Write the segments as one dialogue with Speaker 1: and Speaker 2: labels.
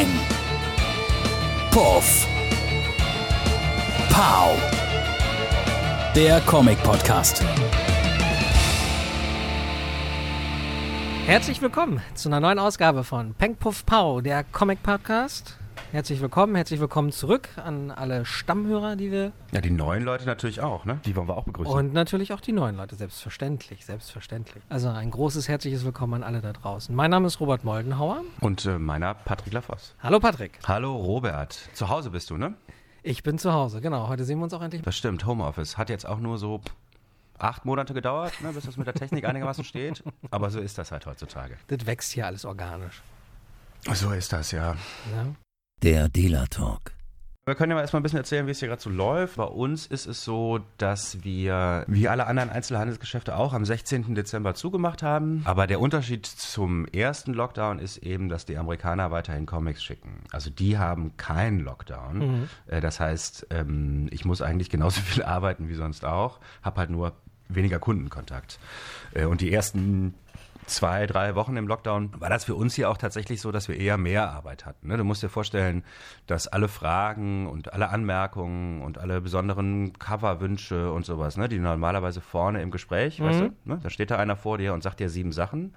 Speaker 1: Peng. Puff. Pow. Der Comic-Podcast.
Speaker 2: Herzlich willkommen zu einer neuen Ausgabe von Peng Puff Pow, der Comic Podcast. Herzlich willkommen, herzlich willkommen zurück an alle Stammhörer, die wir.
Speaker 3: Ja, die neuen Leute natürlich auch, ne? Die wollen wir auch begrüßen.
Speaker 2: Und natürlich auch die neuen Leute, selbstverständlich, selbstverständlich. Also ein großes herzliches Willkommen an alle da draußen. Mein Name ist Robert Moldenhauer.
Speaker 3: Und äh, meiner Patrick Lafosse.
Speaker 2: Hallo Patrick.
Speaker 3: Hallo Robert. Zu Hause bist du, ne?
Speaker 2: Ich bin zu Hause, genau. Heute sehen wir uns auch endlich.
Speaker 3: Das stimmt, Homeoffice. Hat jetzt auch nur so acht Monate gedauert, ne, bis das mit der Technik einigermaßen steht. Aber so ist das halt heutzutage.
Speaker 2: Das wächst hier alles organisch.
Speaker 3: So ist das, ja.
Speaker 2: Ja?
Speaker 1: Der Dealer Talk.
Speaker 3: Wir können ja mal erstmal ein bisschen erzählen, wie es hier gerade so läuft. Bei uns ist es so, dass wir, wie alle anderen Einzelhandelsgeschäfte auch, am 16. Dezember zugemacht haben. Aber der Unterschied zum ersten Lockdown ist eben, dass die Amerikaner weiterhin Comics schicken. Also die haben keinen Lockdown.
Speaker 2: Mhm.
Speaker 3: Äh, Das heißt, ähm, ich muss eigentlich genauso viel arbeiten wie sonst auch, habe halt nur weniger Kundenkontakt. Äh, Und die ersten zwei, drei Wochen im Lockdown war das für uns hier auch tatsächlich so, dass wir eher mehr Arbeit hatten. Ne? Du musst dir vorstellen, dass alle Fragen und alle Anmerkungen und alle besonderen Coverwünsche und sowas, ne, die normalerweise vorne im Gespräch, weißt du, ne? da steht da einer vor dir und sagt dir sieben Sachen.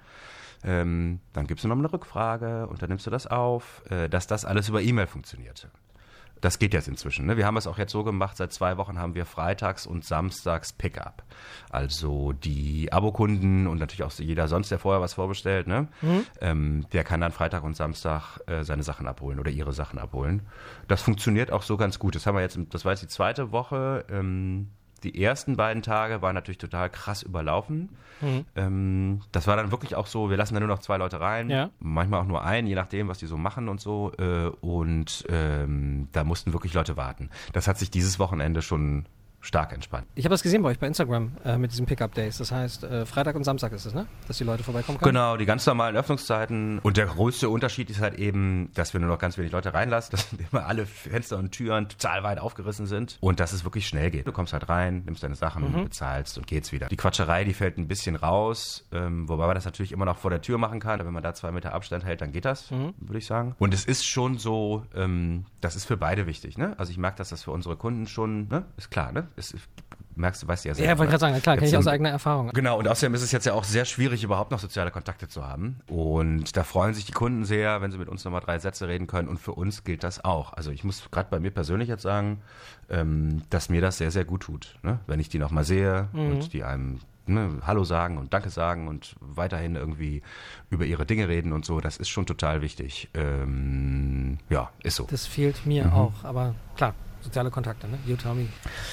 Speaker 3: Ähm, dann gibst du noch eine Rückfrage und dann nimmst du das auf, äh, dass das alles über E-Mail funktionierte. Das geht jetzt inzwischen. Ne? Wir haben es auch jetzt so gemacht, seit zwei Wochen haben wir freitags und samstags Pickup. Also die Abokunden und natürlich auch jeder sonst, der vorher was vorbestellt, ne? ähm, der kann dann Freitag und Samstag äh, seine Sachen abholen oder ihre Sachen abholen. Das funktioniert auch so ganz gut. Das haben wir jetzt, das war jetzt die zweite Woche. Ähm, die ersten beiden Tage waren natürlich total krass überlaufen. Ähm, das war dann wirklich auch so, wir lassen da nur noch zwei Leute rein,
Speaker 2: Ja.
Speaker 3: manchmal auch nur einen, je nachdem, was die so machen und so. Äh, und ähm, da mussten wirklich Leute warten. Das hat sich dieses Wochenende schon stark entspannt.
Speaker 2: Ich habe das gesehen bei euch bei Instagram äh, mit diesen Pickup Days. Das heißt, äh, Freitag und Samstag ist es, ne? Dass die Leute vorbeikommen können.
Speaker 3: Genau, die ganz normalen Öffnungszeiten. Und der größte Unterschied ist halt eben, dass wir nur noch ganz wenig Leute reinlassen, dass immer alle Fenster und Türen total weit aufgerissen sind und dass es wirklich schnell geht. Du kommst halt rein, nimmst deine Sachen, bezahlst und geht's wieder. Die Quatscherei, die fällt ein bisschen raus, ähm, wobei man das natürlich immer noch vor der Tür machen kann. Wenn man da zwei Meter Abstand hält, dann geht das, würde ich sagen. Und es ist schon so, ähm, das ist für beide wichtig. Ne? Also ich merke, dass das für unsere Kunden schon, ne? ist klar, ne? Es, merkst du, weißt du ja
Speaker 2: Ja,
Speaker 3: selber.
Speaker 2: ich wollte gerade sagen, klar, kenne ich aus eigener Erfahrung.
Speaker 3: Genau, und außerdem ist es jetzt ja auch sehr schwierig, überhaupt noch soziale Kontakte zu haben. Und da freuen sich die Kunden sehr, wenn sie mit uns nochmal drei Sätze reden können. Und für uns gilt das auch. Also ich muss gerade bei mir persönlich jetzt sagen, ähm, dass mir das sehr, sehr gut tut. Ne? Wenn ich die nochmal sehe und die einem ne, Hallo sagen und Danke sagen und weiterhin irgendwie über ihre Dinge reden und so, das ist schon total wichtig. Ähm, ja, ist so.
Speaker 2: Das fehlt mir auch, aber klar, soziale Kontakte, ne? Me.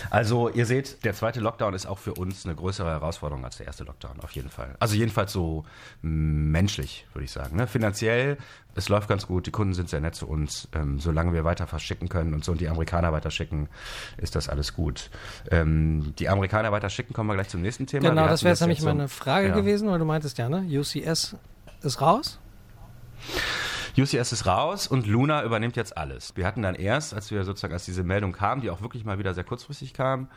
Speaker 3: Also ihr seht, der zweite Lockdown ist auch für uns eine größere Herausforderung als der erste Lockdown, auf jeden Fall. Also jedenfalls so mm, menschlich, würde ich sagen. Ne? Finanziell, es läuft ganz gut, die Kunden sind sehr nett zu uns. Ähm, solange wir weiter verschicken können und so und die Amerikaner weiter schicken, ist das alles gut. Ähm, die Amerikaner weiter schicken, kommen wir gleich zum nächsten Thema.
Speaker 2: Genau, das wäre jetzt nämlich meine Frage
Speaker 3: Ja.
Speaker 2: gewesen, weil du meintest ja, ne? UCS ist raus.
Speaker 3: UCS ist raus und Luna übernimmt jetzt alles. Wir hatten dann erst, als wir sozusagen, als diese Meldung kam, die auch wirklich mal wieder sehr kurzfristig kam,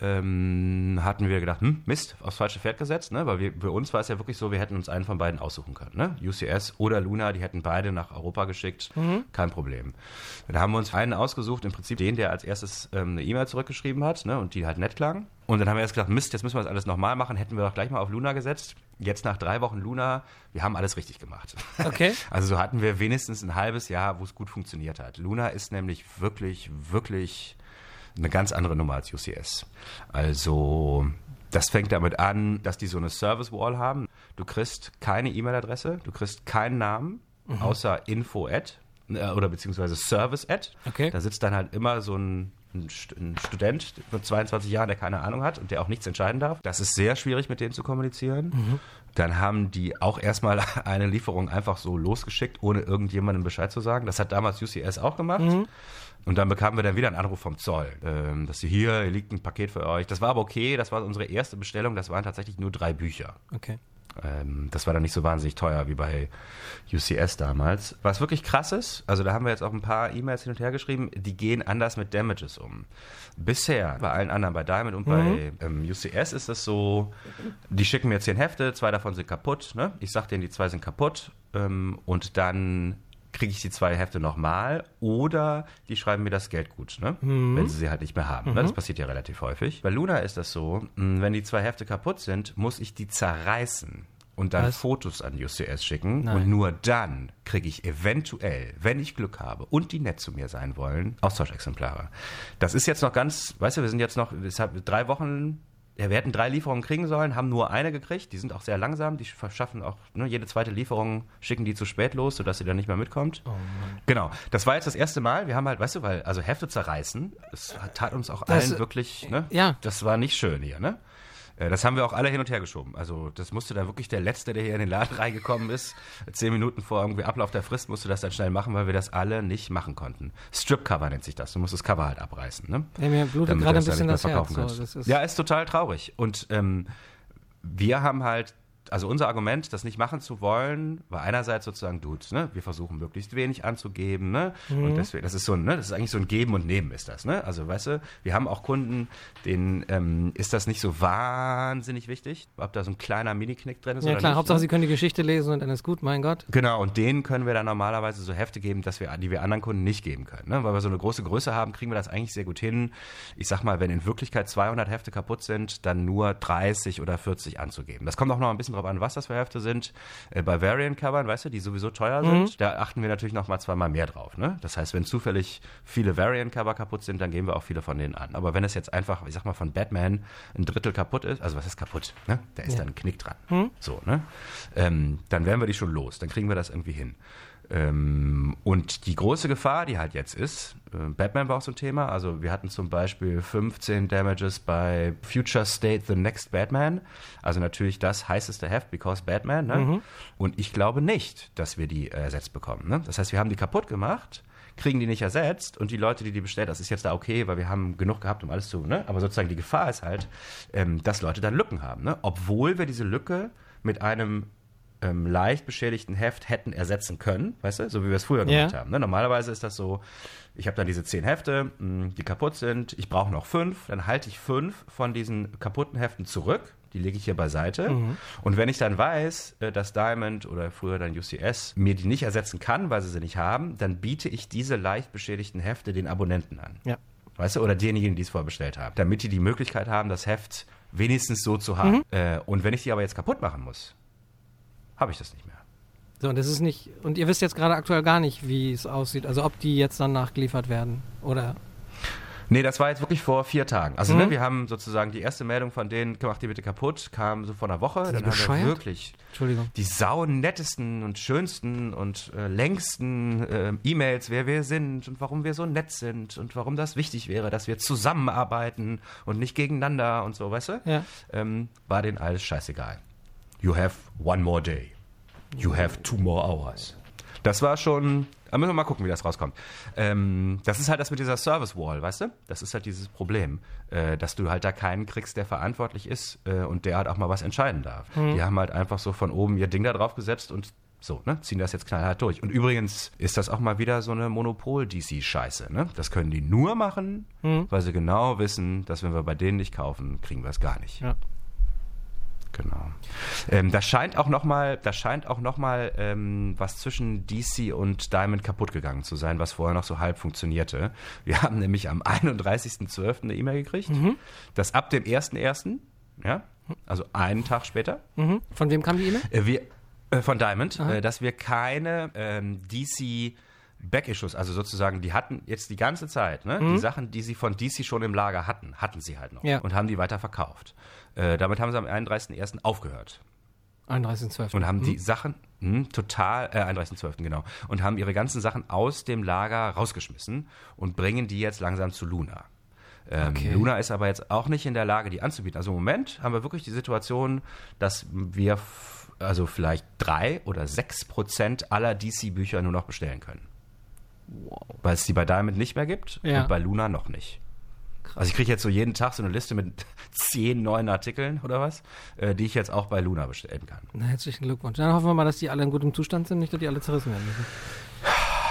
Speaker 3: ähm, hatten wir gedacht, hm, Mist, aufs falsche Pferd gesetzt, ne? weil wir, für uns war es ja wirklich so, wir hätten uns einen von beiden aussuchen können. Ne? UCS oder Luna, die hätten beide nach Europa geschickt, kein Problem. Da haben wir uns einen ausgesucht, im Prinzip den, der als erstes ähm, eine E-Mail zurückgeschrieben hat ne? und die halt nett klang. Und dann haben wir erst gedacht, Mist, jetzt müssen wir das alles nochmal machen, hätten wir doch gleich mal auf Luna gesetzt. Jetzt nach drei Wochen Luna, wir haben alles richtig gemacht.
Speaker 2: Okay.
Speaker 3: Also so hatten wir wenigstens ein halbes Jahr, wo es gut funktioniert hat. Luna ist nämlich wirklich, wirklich eine ganz andere Nummer als UCS. Also das fängt damit an, dass die so eine Service Wall haben. Du kriegst keine E-Mail-Adresse, du kriegst keinen Namen, außer info at äh, oder beziehungsweise service at.
Speaker 2: Okay.
Speaker 3: Da sitzt dann halt immer so ein ein ein Student mit 22 Jahren, der keine Ahnung hat und der auch nichts entscheiden darf. Das ist sehr schwierig, mit denen zu kommunizieren. Dann haben die auch erstmal eine Lieferung einfach so losgeschickt, ohne irgendjemandem Bescheid zu sagen. Das hat damals UCS auch gemacht. Und dann bekamen wir dann wieder einen Anruf vom Zoll, ähm, dass sie hier, hier liegt ein Paket für euch. Das war aber okay, das war unsere erste Bestellung, das waren tatsächlich nur drei Bücher.
Speaker 2: Okay.
Speaker 3: Ähm, das war dann nicht so wahnsinnig teuer wie bei UCS damals. Was wirklich krass ist, also da haben wir jetzt auch ein paar E-Mails hin und her geschrieben, die gehen anders mit Damages um. Bisher, bei allen anderen, bei Diamond und bei ähm, UCS ist es so, die schicken mir zehn Hefte, zwei davon sind kaputt. Ne? Ich sag denen, die zwei sind kaputt ähm, und dann kriege ich die zwei Hefte nochmal oder die schreiben mir das Geld gut, ne? wenn sie sie halt nicht mehr haben. Ne? Das passiert ja relativ häufig. Bei Luna ist das so, mh, wenn die zwei Hefte kaputt sind, muss ich die zerreißen und dann
Speaker 2: Was?
Speaker 3: Fotos an UCS schicken
Speaker 2: Nein.
Speaker 3: und nur dann kriege ich eventuell, wenn ich Glück habe und die nett zu mir sein wollen, Austauschexemplare. Das ist jetzt noch ganz, weißt du, wir sind jetzt noch, es hat drei Wochen, ja, wir hätten drei Lieferungen kriegen sollen, haben nur eine gekriegt, die sind auch sehr langsam, die verschaffen auch, ne, jede zweite Lieferung schicken die zu spät los, sodass sie dann nicht mehr mitkommt. Genau, das war jetzt das erste Mal, wir haben halt, weißt du, weil, also Hefte zerreißen, das tat uns auch
Speaker 2: Das-
Speaker 3: allen wirklich, ne?
Speaker 2: ja.
Speaker 3: Das war nicht schön hier, ne? Äh, Das haben wir auch alle hin und her geschoben. Also das musste dann wirklich der Letzte, der hier in den Laden reingekommen ist, zehn Minuten vor irgendwie Ablauf der Frist, musste das dann schnell machen, weil wir das alle nicht machen konnten. Strip-Cover nennt sich das. Du musst das Cover halt abreißen. Ne?
Speaker 2: Ja, mir blutet gerade ein bisschen das Herz. So, das ist,
Speaker 3: ja, ist total traurig. Und ähm, wir haben halt, also unser Argument, das nicht machen zu wollen, war einerseits sozusagen, Dude, ne, wir versuchen möglichst wenig anzugeben, ne,
Speaker 2: Mhm.
Speaker 3: und deswegen, das ist so ein, ne, das ist eigentlich so ein Geben und Nehmen ist das, ne, also weißt du, wir haben auch Kunden, denen ähm, ist das nicht so wahnsinnig wichtig, ob da so ein kleiner Mini-Knick drin ist
Speaker 2: ja klar,
Speaker 3: nicht,
Speaker 2: Hauptsache
Speaker 3: ne?
Speaker 2: sie können die Geschichte lesen und dann ist gut, mein Gott.
Speaker 3: Genau, und denen können wir dann normalerweise so Hefte geben, dass wir, die wir anderen Kunden nicht geben können. Ne? Weil wir so eine große Größe haben, kriegen wir das eigentlich sehr gut hin. Ich sag mal, wenn in Wirklichkeit 200 Hefte kaputt sind, dann nur 30 oder 40 anzugeben. Das kommt auch noch ein bisschen drauf an, was das für Hefte sind. Äh, bei Variant-Covern, weißt du, die sowieso teuer sind, da achten wir natürlich noch mal zweimal mehr drauf. Ne? Das heißt, wenn zufällig viele Variant-Cover kaputt sind, dann geben wir auch viele von denen an. Aber wenn es jetzt einfach, ich sag mal, von Batman ein Drittel kaputt ist, also was ist kaputt? Ne? Da ist dann ein Knick dran. So, ne? Ähm, dann werden wir die schon los. Dann kriegen wir das irgendwie hin. Ähm, und die große Gefahr, die halt jetzt ist, Batman war auch so ein Thema. Also wir hatten zum Beispiel 15 Damages bei Future State The Next Batman. Also natürlich das heißeste Heft, because Batman. Ne? Und ich glaube nicht, dass wir die ersetzt bekommen. Ne? Das heißt, wir haben die kaputt gemacht kriegen die nicht ersetzt und die Leute, die die bestellt, das ist jetzt da okay, weil wir haben genug gehabt, um alles zu, ne? Aber sozusagen die Gefahr ist halt, ähm, dass Leute dann Lücken haben, ne? Obwohl wir diese Lücke mit einem ähm, leicht beschädigten Heft hätten ersetzen können, weißt du, so wie wir es früher gemacht haben. Ne? Normalerweise ist das so, ich habe dann diese zehn Hefte, mh, die kaputt sind, ich brauche noch fünf, dann halte ich fünf von diesen kaputten Heften zurück, die lege ich hier beiseite. Und wenn ich dann weiß, äh, dass Diamond oder früher dann UCS mir die nicht ersetzen kann, weil sie sie nicht haben, dann biete ich diese leicht beschädigten Hefte den Abonnenten an.
Speaker 2: Ja.
Speaker 3: Weißt du, oder denjenigen, die es vorbestellt haben. Damit die die Möglichkeit haben, das Heft wenigstens so zu haben. Äh, und wenn ich die aber jetzt kaputt machen muss, habe ich das nicht mehr.
Speaker 2: So, und das ist nicht, und ihr wisst jetzt gerade aktuell gar nicht, wie es aussieht, also ob die jetzt dann nachgeliefert werden oder.
Speaker 3: Nee, das war jetzt wirklich vor vier Tagen. Also,
Speaker 2: Mhm.
Speaker 3: ne, wir haben sozusagen die erste Meldung von denen, macht die bitte kaputt, kam so vor einer Woche. Dann haben
Speaker 2: bescheuert?
Speaker 3: wir wirklich
Speaker 2: Entschuldigung.
Speaker 3: die saunettesten und schönsten und äh, längsten äh, E-Mails, wer wir sind und warum wir so nett sind und warum das wichtig wäre, dass wir zusammenarbeiten und nicht gegeneinander und so, weißt du?
Speaker 2: Ja.
Speaker 3: Ähm, war denen alles scheißegal. You have one more day. You have two more hours. Das war schon. Da müssen wir mal gucken, wie das rauskommt. Ähm, das ist halt das mit dieser Service Wall, weißt du? Das ist halt dieses Problem, äh, dass du halt da keinen kriegst, der verantwortlich ist äh, und der halt auch mal was entscheiden darf. Die haben halt einfach so von oben ihr Ding da drauf gesetzt und so, ne? Ziehen das jetzt knallhart durch. Und übrigens ist das auch mal wieder so eine Monopol-DC-Scheiße, ne? Das können die nur machen, weil sie genau wissen, dass wenn wir bei denen nicht kaufen, kriegen wir es gar nicht.
Speaker 2: Ja.
Speaker 3: Genau. Ähm, da scheint auch noch mal, da scheint auch noch mal ähm, was zwischen DC und Diamond kaputt gegangen zu sein, was vorher noch so halb funktionierte. Wir haben nämlich am 31.12. eine E-Mail gekriegt, dass ab dem 1.1., ja, also einen Tag später,
Speaker 2: Mhm. Von wem kam die E-Mail?
Speaker 3: äh, wir äh, von Diamond, äh, dass wir keine ähm, DC Back-Issues, also sozusagen, die hatten jetzt die ganze Zeit, ne, die Sachen, die sie von DC schon im Lager hatten, hatten sie halt noch
Speaker 2: Ja.
Speaker 3: und haben die weiter verkauft. Äh, damit haben sie am 31.01. aufgehört
Speaker 2: 31.12.
Speaker 3: und haben die Sachen mh, total, äh, 31.12. genau, und haben ihre ganzen Sachen aus dem Lager rausgeschmissen und bringen die jetzt langsam zu Luna. Ähm,
Speaker 2: Okay.
Speaker 3: Luna ist aber jetzt auch nicht in der Lage, die anzubieten. Also im Moment haben wir wirklich die Situation, dass wir also vielleicht drei oder sechs Prozent aller DC-Bücher nur noch bestellen können. Weil es die bei Diamond nicht mehr gibt
Speaker 2: Ja.
Speaker 3: und bei Luna noch nicht. Also ich kriege jetzt so jeden Tag so eine Liste mit zehn neuen Artikeln oder was, äh, die ich jetzt auch bei Luna bestellen kann.
Speaker 2: Na, herzlichen Glückwunsch. Dann hoffen wir mal, dass die alle in gutem Zustand sind, nicht, dass die alle zerrissen werden müssen.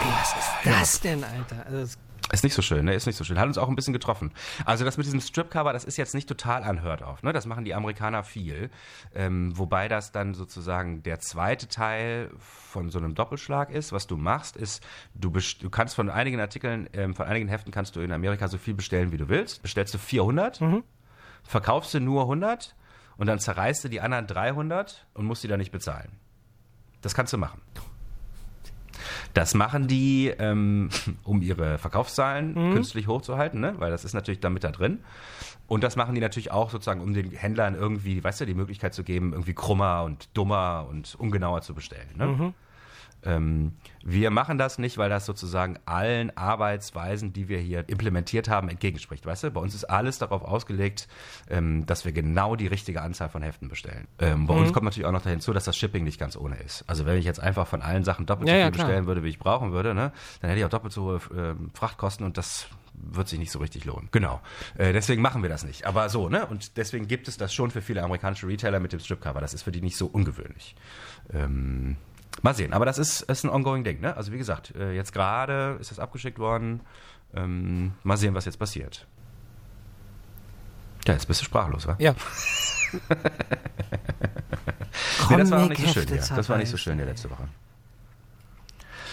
Speaker 2: Ey, was ist das denn, Alter? Also das,
Speaker 3: Ist nicht so schön, ne? Ist nicht so schön. Hat uns auch ein bisschen getroffen. Also das mit diesem Stripcover, das ist jetzt nicht total unheard of, ne? Das machen die Amerikaner viel. Ähm, wobei das dann sozusagen der zweite Teil von so einem Doppelschlag ist. Was du machst, ist, du, du kannst von einigen Artikeln, ähm, von einigen Heften kannst du in Amerika so viel bestellen, wie du willst. Bestellst du 400, mhm. verkaufst du nur 100 und dann zerreißt du die anderen 300 und musst die dann nicht bezahlen. Das kannst du machen. Das machen die, ähm, um ihre Verkaufszahlen mhm. künstlich hochzuhalten, ne? weil das ist natürlich damit da drin. Und das machen die natürlich auch sozusagen, um den Händlern irgendwie, weißt du, die Möglichkeit zu geben, irgendwie krummer und dummer und ungenauer zu bestellen. Ne? Mhm. Ähm, wir machen das nicht, weil das sozusagen allen Arbeitsweisen, die wir hier implementiert haben, entgegenspricht. Weißt du, bei uns ist alles darauf ausgelegt, ähm, dass wir genau die richtige Anzahl von Heften bestellen. Ähm, bei mhm. uns kommt natürlich auch noch hinzu, dass das Shipping nicht ganz ohne ist. Also wenn ich jetzt einfach von allen Sachen doppelt so
Speaker 2: ja,
Speaker 3: viel
Speaker 2: ja,
Speaker 3: bestellen würde, wie ich brauchen würde, ne, dann hätte ich auch doppelt so hohe äh, Frachtkosten und das wird sich nicht so richtig lohnen. Genau. Äh, deswegen machen wir das nicht. Aber so, ne? Und deswegen gibt es das schon für viele amerikanische Retailer mit dem Stripcover. Das ist für die nicht so ungewöhnlich. Ähm, Mal sehen, aber das ist, ist ein ongoing Ding. Ne? Also wie gesagt, äh, jetzt gerade ist das abgeschickt worden. Ähm, mal sehen, was jetzt passiert. Ja, jetzt bist du sprachlos, wa?
Speaker 2: Ja.
Speaker 3: nee, das war auch nicht so schön. Ja. Das war nicht so schön die letzte Woche.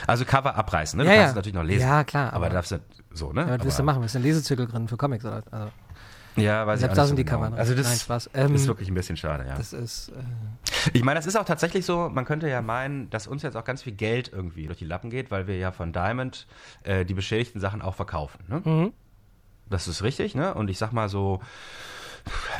Speaker 3: Also Cover abreißen, ne? Du
Speaker 2: ja,
Speaker 3: kannst
Speaker 2: ja.
Speaker 3: es natürlich noch lesen.
Speaker 2: Ja, klar.
Speaker 3: Aber, aber darfst du so, ne?
Speaker 2: Ja, was willst du machen? Wir sind Lesezirkel drin für Comics oder? Also.
Speaker 3: Ja, weiß
Speaker 2: Selbst
Speaker 3: ich
Speaker 2: da
Speaker 3: auch
Speaker 2: sind
Speaker 3: nicht
Speaker 2: die
Speaker 3: so
Speaker 2: Cover
Speaker 3: genau.
Speaker 2: drin.
Speaker 3: Also das
Speaker 2: Nein, Spaß. Ähm,
Speaker 3: ist wirklich ein bisschen schade, ja.
Speaker 2: Das ist. Äh,
Speaker 3: Ich meine, das ist auch tatsächlich so, man könnte ja meinen, dass uns jetzt auch ganz viel Geld irgendwie durch die Lappen geht, weil wir ja von Diamond äh, die beschädigten Sachen auch verkaufen. Ne?
Speaker 2: mhm.
Speaker 3: Das ist richtig, ne? Und ich sag mal so,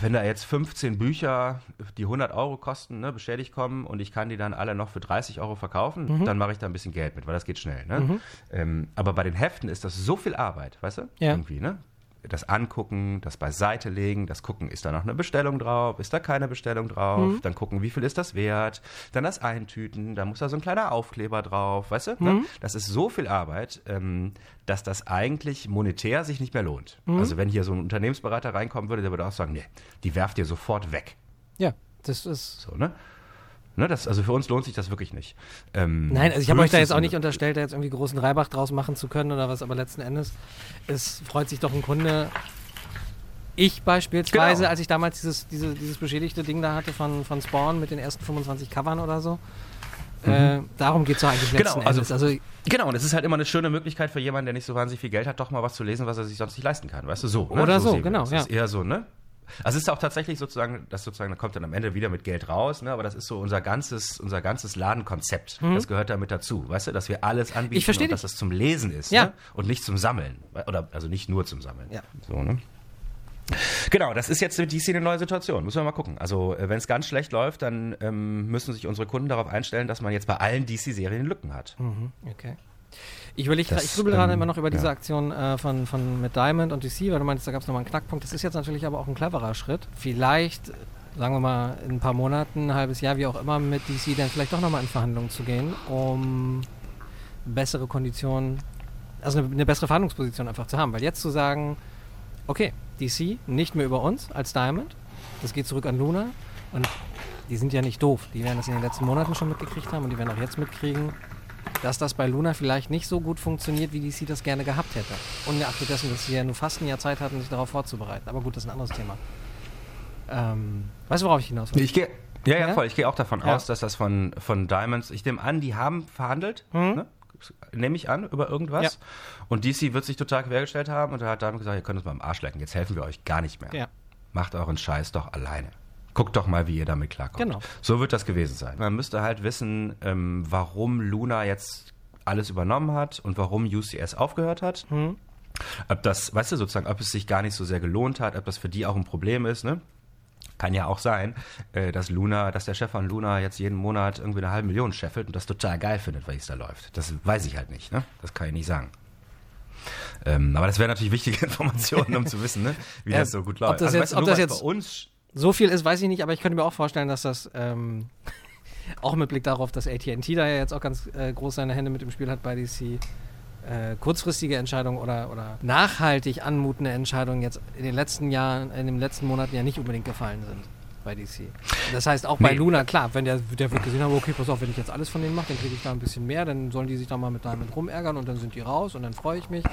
Speaker 3: wenn da jetzt 15 Bücher, die 100 Euro kosten, ne, beschädigt kommen und ich kann die dann alle noch für 30 Euro verkaufen,
Speaker 2: Mhm.
Speaker 3: dann mache ich da ein bisschen Geld mit, weil das geht schnell. Ne? Ähm, aber bei den Heften ist das so viel Arbeit, weißt du?
Speaker 2: Ja.
Speaker 3: Irgendwie, ne? Das Angucken, das beiseite legen, das Gucken, ist da noch eine Bestellung drauf, ist da keine Bestellung drauf,
Speaker 2: Mhm.
Speaker 3: dann gucken, wie viel ist das wert, dann das Eintüten, da muss da so ein kleiner Aufkleber drauf, weißt du?
Speaker 2: Mhm.
Speaker 3: Ne? Das ist so viel Arbeit, ähm, dass das eigentlich monetär sich nicht mehr lohnt.
Speaker 2: Mhm.
Speaker 3: Also wenn hier so ein Unternehmensberater reinkommen würde, der würde auch sagen, nee, die werft ihr sofort weg.
Speaker 2: ja, das ist.
Speaker 3: So, ne? Ne, das, also für uns lohnt sich das wirklich nicht. Ähm,
Speaker 2: Nein, also ich habe euch da jetzt auch nicht unterstellt, da jetzt irgendwie großen Reibach draus machen zu können oder was, aber letzten Endes, es freut sich doch ein Kunde. Ich beispielsweise,
Speaker 3: Genau.
Speaker 2: als ich damals dieses, diese, dieses beschädigte Ding da hatte von, von Spawn mit den ersten 25 Covern oder so, äh, darum geht es doch eigentlich letzten
Speaker 3: Genau, also-
Speaker 2: Endes. Also,
Speaker 3: Genau, und es ist halt immer eine schöne Möglichkeit für jemanden, der nicht so wahnsinnig viel Geld hat, doch mal was zu lesen, was er sich sonst nicht leisten kann. Weißt du, so. Ne?
Speaker 2: Oder so,
Speaker 3: wir
Speaker 2: genau,
Speaker 3: Das
Speaker 2: ja.
Speaker 3: ist eher so, ne? Also es ist auch tatsächlich sozusagen, das sozusagen, da kommt dann am Ende wieder mit Geld raus, ne? aber das ist so unser ganzes, unser ganzes Ladenkonzept. Das gehört damit dazu, weißt du, dass wir alles anbieten
Speaker 2: Mhm. Ich versteh
Speaker 3: und dass das zum Lesen ist
Speaker 2: Ja.
Speaker 3: ne? und nicht zum Sammeln. Oder also nicht nur zum Sammeln.
Speaker 2: Ja.
Speaker 3: So, ne? Genau, das ist jetzt DC eine neue Situation. Müssen wir mal gucken. Also, äh, wenn es ganz schlecht läuft, dann ähm, müssen sich unsere Kunden darauf einstellen, dass man jetzt bei allen DC-Serien Lücken hat.
Speaker 2: mhm, okay. Ich überlege,
Speaker 3: Das,
Speaker 2: ich grübel gerade
Speaker 3: ähm,
Speaker 2: immer noch über diese
Speaker 3: ja.
Speaker 2: Aktion äh, von, von mit Diamond und DC, weil du meinst, da gab es nochmal einen Knackpunkt. Das ist jetzt natürlich aber auch ein cleverer Schritt. Vielleicht, sagen wir mal, in ein paar Monaten, ein halbes Jahr, wie auch immer, mit DC dann vielleicht doch nochmal in Verhandlungen zu gehen, um bessere Konditionen, also eine, eine bessere Verhandlungsposition einfach zu haben. Weil jetzt zu sagen, okay, DC, nicht mehr über uns als Diamond, das geht zurück an Luna und die sind ja nicht doof. Die werden das in den letzten Monaten schon mitgekriegt haben und die werden auch jetzt mitkriegen, dass das bei Luna vielleicht nicht so gut funktioniert, wie DC das gerne gehabt hätte. Ungeachtet dessen, dass sie ja nur fast ein Jahr Zeit hatten, sich darauf vorzubereiten. Aber gut, das ist ein anderes Thema. Ähm, weißt du, worauf ich hinaus will?
Speaker 3: Ich gehe ja, ja, voll. Ich gehe auch davon
Speaker 2: Ja.
Speaker 3: aus, dass das von, von Diamonds, ich nehme an, die haben verhandelt,
Speaker 2: Mhm.
Speaker 3: ne? nehme ich an, über irgendwas.
Speaker 2: Ja.
Speaker 3: Und DC wird sich total quergestellt haben und da hat Diamond gesagt, ihr könnt uns mal am Arsch lecken, jetzt helfen wir euch gar nicht mehr. Macht euren Scheiß doch alleine. Guckt doch mal, wie ihr damit klarkommt.
Speaker 2: Genau.
Speaker 3: So wird das gewesen sein. Man müsste halt wissen, ähm, warum Luna jetzt alles übernommen hat und warum UCS aufgehört hat.
Speaker 2: Mhm.
Speaker 3: Ob das, weißt du, sozusagen, ob es sich gar nicht so sehr gelohnt hat, ob das für die auch ein Problem ist, ne? Kann ja auch sein, äh, dass Luna, dass der Chef von Luna jetzt jeden Monat irgendwie eine halbe Million scheffelt und das total geil findet, weil es da läuft. Das weiß ich halt nicht, ne? Das kann ich nicht sagen. Ähm, aber das wären natürlich wichtige Informationen, um zu wissen, ne? wie
Speaker 2: Ja,
Speaker 3: das so gut läuft.
Speaker 2: ob das
Speaker 3: also,
Speaker 2: jetzt-
Speaker 3: weißt du,
Speaker 2: ob das jetzt-
Speaker 3: bei uns
Speaker 2: So viel ist, weiß ich nicht, aber ich könnte mir auch vorstellen, dass das ähm, auch mit Blick darauf, dass AT&T da ja jetzt auch ganz äh, groß seine Hände mit im Spiel hat bei DC, äh, kurzfristige Entscheidungen oder, oder nachhaltig anmutende Entscheidungen jetzt in den letzten Jahren, in den letzten Monaten ja nicht unbedingt gefallen sind bei DC. Das heißt auch bei
Speaker 3: Nee.
Speaker 2: Luna, klar, wenn der, der wird gesehen haben, okay, pass auf, wenn ich jetzt alles von denen mache, dann kriege ich da ein bisschen mehr, dann sollen die sich da mal mit Diamond rumärgern und dann sind die raus und dann freue ich mich.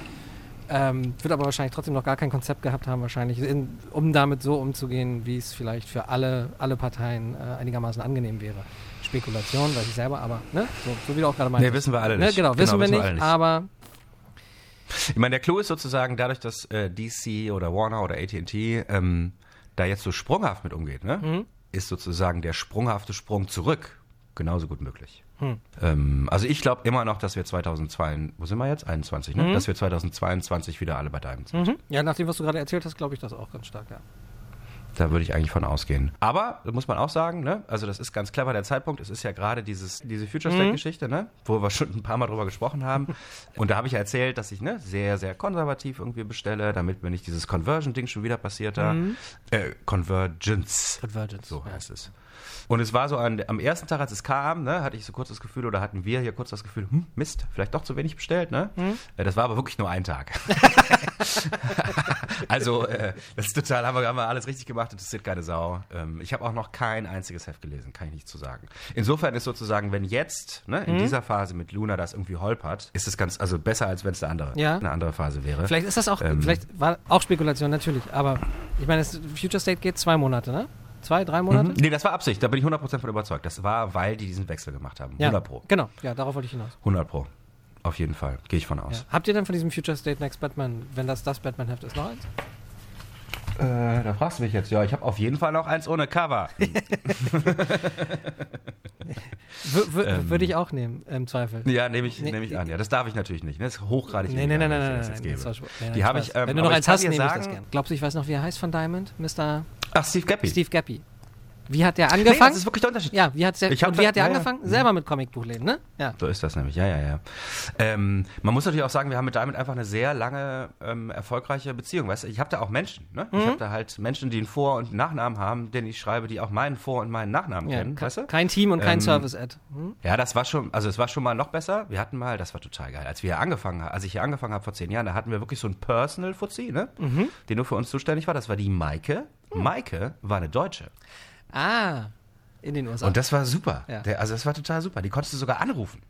Speaker 2: Ähm, wird aber wahrscheinlich trotzdem noch gar kein Konzept gehabt haben, wahrscheinlich, in, um damit so umzugehen, wie es vielleicht für alle, alle Parteien äh, einigermaßen angenehm wäre. Spekulation, weiß ich selber, aber ne? so, so wie du auch gerade meinst.
Speaker 3: Nee, wissen wir alle
Speaker 2: Ne?
Speaker 3: nicht.
Speaker 2: Genau, wissen wir nicht,
Speaker 3: alle
Speaker 2: aber
Speaker 3: Ich meine, der Clou ist sozusagen dadurch, dass äh, DC oder Warner oder AT&T ähm, da jetzt so sprunghaft mit umgeht, ne?
Speaker 2: Mhm.
Speaker 3: ist sozusagen der sprunghafte Sprung zurück genauso gut möglich.
Speaker 2: Hm.
Speaker 3: Ähm, also ich glaube immer noch, dass wir 2002, wo sind wir jetzt? 21, ne? Dass wir 2022 wieder alle bei Diamond sind.
Speaker 2: mhm. ja, nach dem, was du gerade erzählt hast, glaube ich das auch ganz stark, ja.
Speaker 3: Da würde ich eigentlich von ausgehen. Aber, muss man auch sagen, ne? also das ist ganz clever, der Zeitpunkt. Es ist ja gerade dieses, diese Future State-Geschichte, ne? wo wir schon ein paar Mal drüber gesprochen haben. Und da habe ich ja erzählt, dass ich ne, sehr, sehr konservativ irgendwie bestelle, damit mir nicht dieses Conversion-Ding schon wieder passiert da. Äh, Convergence.
Speaker 2: Convergence.
Speaker 3: So
Speaker 2: ja.
Speaker 3: heißt es. Und es war so an, am ersten Tag, als es kam, ne, hatte ich so kurz das Gefühl, oder hatten wir hier kurz das Gefühl, hm, Mist, vielleicht doch zu wenig bestellt. Ne? Äh, Das war aber wirklich nur ein Tag. also, äh, das ist total, haben wir, haben wir alles richtig gemacht, interessiert keine Sau. Ähm, ich habe auch noch kein einziges Heft gelesen, kann ich nicht zu sagen. Insofern ist sozusagen, wenn jetzt ne, in dieser Phase mit Luna das irgendwie holpert, ist es ganz, also besser, als wenn es eine andere,
Speaker 2: Ja.
Speaker 3: eine andere Phase wäre.
Speaker 2: Vielleicht ist das auch,
Speaker 3: Ähm.
Speaker 2: vielleicht war auch Spekulation, natürlich, aber ich meine, Future State geht zwei Monate, ne? Zwei, drei Monate?
Speaker 3: Mhm. Nee, das war Absicht, da bin ich 100% von überzeugt. Das war, weil die diesen Wechsel gemacht haben.
Speaker 2: Ja,
Speaker 3: 100 Pro.
Speaker 2: Genau, ja, darauf wollte ich hinaus.
Speaker 3: 100 Pro. Auf jeden Fall. Gehe ich von
Speaker 2: Ja.
Speaker 3: aus.
Speaker 2: Habt ihr denn von diesem Future State Next Batman, wenn das das Batman-Heft ist, noch eins?
Speaker 3: Äh, da fragst du mich jetzt. Ja, ich habe auf jeden Fall noch eins ohne Cover. Ähm.
Speaker 2: Würde ich auch nehmen, im Zweifel.
Speaker 3: ja, nehme ich,
Speaker 2: Nee,
Speaker 3: nehm ich an. Ja, das darf ich natürlich nicht. ne? Das ist hochgradig
Speaker 2: Nee, nee, nee, nee, nee, ja,
Speaker 3: Die
Speaker 2: ich
Speaker 3: habe ich, ähm,
Speaker 2: Wenn du noch eins hast, nehme ich das
Speaker 3: sagen-
Speaker 2: gern. Glaubst du, ich weiß noch, wie er heißt von Diamond? Mr.
Speaker 3: Ach, Steve Gappy.
Speaker 2: Steve Gappy. Wie hat der
Speaker 3: Nee,
Speaker 2: angefangen?
Speaker 3: das ist wirklich der Unterschied.
Speaker 2: ja, wie, hat's der,
Speaker 3: Ich hab
Speaker 2: und wie hat der
Speaker 3: ja, ja.
Speaker 2: angefangen? Selber mit Comicbuchläden, ne? Ja.
Speaker 3: So ist das nämlich, ja, ja, ja. Ähm, man muss natürlich auch sagen, wir haben mit Diamond einfach eine sehr lange ähm, erfolgreiche Beziehung. Weißt du, ich habe da auch Menschen, ne?
Speaker 2: Mhm.
Speaker 3: Ich habe da halt Menschen, die einen Vor- und Nachnamen haben, denen ich schreibe, die auch meinen Vor- und meinen Nachnamen
Speaker 2: ja.
Speaker 3: kennen,
Speaker 2: ke-
Speaker 3: weißt du?
Speaker 2: Kein Team und kein
Speaker 3: Ähm,
Speaker 2: Service-Ad. Hm?
Speaker 3: Ja, das war schon, also es war schon mal noch besser. Wir hatten mal, das war total geil, als wir hier angefangen haben, als ich hier angefangen habe vor zehn Jahren, da hatten wir wirklich so einen Personal Fuzzi, ne?
Speaker 2: Mhm.
Speaker 3: Den nur für uns zuständig war. Das war die Maike. Maike war eine Deutsche.
Speaker 2: Ah, in den USA.
Speaker 3: Und das war super.
Speaker 2: Ja.
Speaker 3: Der, also das war total super. Die konntest du sogar anrufen.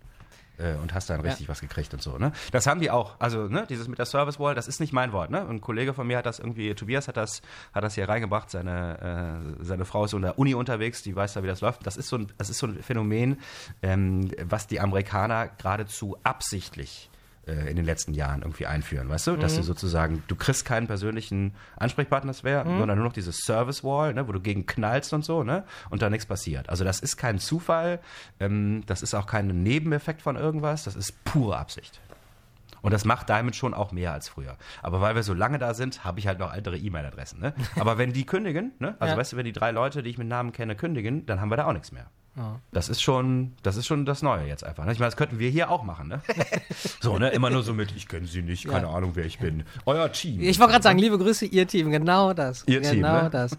Speaker 3: Äh, und hast dann richtig was gekriegt und so, ne? Das haben die auch. Also, ne, dieses mit der Service Wall, das ist nicht mein Wort, ne? Ein Kollege von mir hat das irgendwie, Tobias hat das, hat das hier reingebracht. Seine, äh, seine Frau ist so in der Uni unterwegs, die weiß da, wie das läuft. Das ist so ein, das ist so ein Phänomen, ähm, was die Amerikaner geradezu absichtlich äh, in den letzten Jahren irgendwie einführen, weißt du? Dass du sozusagen, du kriegst keinen persönlichen Ansprechpartner, das wäre, sondern nur noch diese Service Wall, ne, wo du gegen knallst und so, ne? Und da nichts passiert. Also das ist kein Zufall, ähm, das ist auch kein Nebeneffekt von irgendwas, das ist pure Absicht. Und das macht Diamond schon auch mehr als früher. Aber weil wir so lange da sind, habe ich halt noch ältere E-Mail-Adressen. Ne? Aber wenn die kündigen, ne? also
Speaker 2: Ja.
Speaker 3: weißt du, wenn die drei Leute, die ich mit Namen kenne, kündigen, dann haben wir da auch nichts mehr.
Speaker 2: Ja.
Speaker 3: Das ist schon, das ist schon das Neue jetzt einfach. Ne? Ich meine, das könnten wir hier auch machen. Ne? so, ne? Immer nur so mit, ich kenne sie nicht, keine
Speaker 2: Ja.
Speaker 3: Ahnung, wer ich bin. Euer Team.
Speaker 2: Ich wollte gerade sagen, liebe Grüße, ihr Team, genau das.
Speaker 3: Ihr
Speaker 2: genau
Speaker 3: Team, ne?
Speaker 2: das.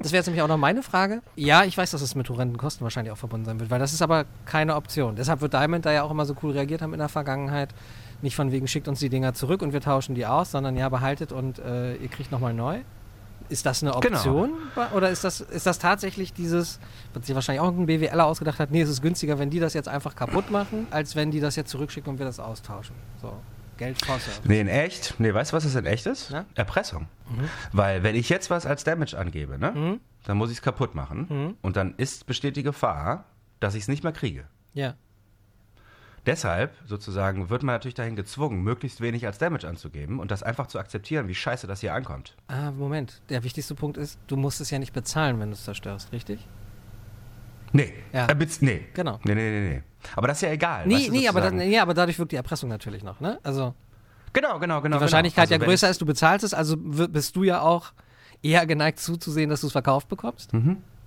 Speaker 2: Das wäre jetzt nämlich auch noch meine Frage. Ja, ich weiß, dass es mit horrenden Kosten wahrscheinlich auch verbunden sein wird, weil das ist aber keine Option. Deshalb wird Diamond da ja auch immer so cool reagiert haben in der Vergangenheit. Nicht von wegen, schickt uns die Dinger zurück und wir tauschen die aus, sondern ja, behaltet und äh, ihr kriegt nochmal neu. Ist das eine
Speaker 3: Genau.
Speaker 2: Option? Oder ist das, ist das tatsächlich dieses, was sich wahrscheinlich auch ein BWLer ausgedacht hat, nee, es ist günstiger, wenn die das jetzt einfach kaputt machen, als wenn die das jetzt zurückschicken und wir das austauschen. So, Geld kostet.
Speaker 3: Nee, in echt. Nee, weißt du, was das in echt ist?
Speaker 2: Na?
Speaker 3: Erpressung. Weil wenn ich jetzt was als Damage angebe, ne,
Speaker 2: Mhm.
Speaker 3: dann muss ich es kaputt machen.
Speaker 2: Mhm.
Speaker 3: Und dann ist, besteht die Gefahr, dass ich es nicht mehr kriege.
Speaker 2: Ja.
Speaker 3: Deshalb sozusagen wird man natürlich dahin gezwungen, möglichst wenig als Damage anzugeben und das einfach zu akzeptieren, wie scheiße das hier ankommt.
Speaker 2: Ah, Moment. Der wichtigste Punkt ist, du musst es ja nicht bezahlen, wenn du es zerstörst, richtig?
Speaker 3: Nee.
Speaker 2: Ja.
Speaker 3: Äh, nee.
Speaker 2: Genau.
Speaker 3: Nee, nee, nee, nee. Aber das ist ja egal.
Speaker 2: Nee,
Speaker 3: weißt du,
Speaker 2: nee, aber,
Speaker 3: sozusagen.
Speaker 2: nee, aber dadurch wirkt die Erpressung natürlich noch, ne? Also
Speaker 3: Genau, genau, genau.
Speaker 2: die Wahrscheinlichkeit
Speaker 3: genau.
Speaker 2: ja
Speaker 3: Also, wenn
Speaker 2: größer ist, du bezahlst es, also bist du ja auch eher geneigt zuzusehen, dass du es verkauft bekommst,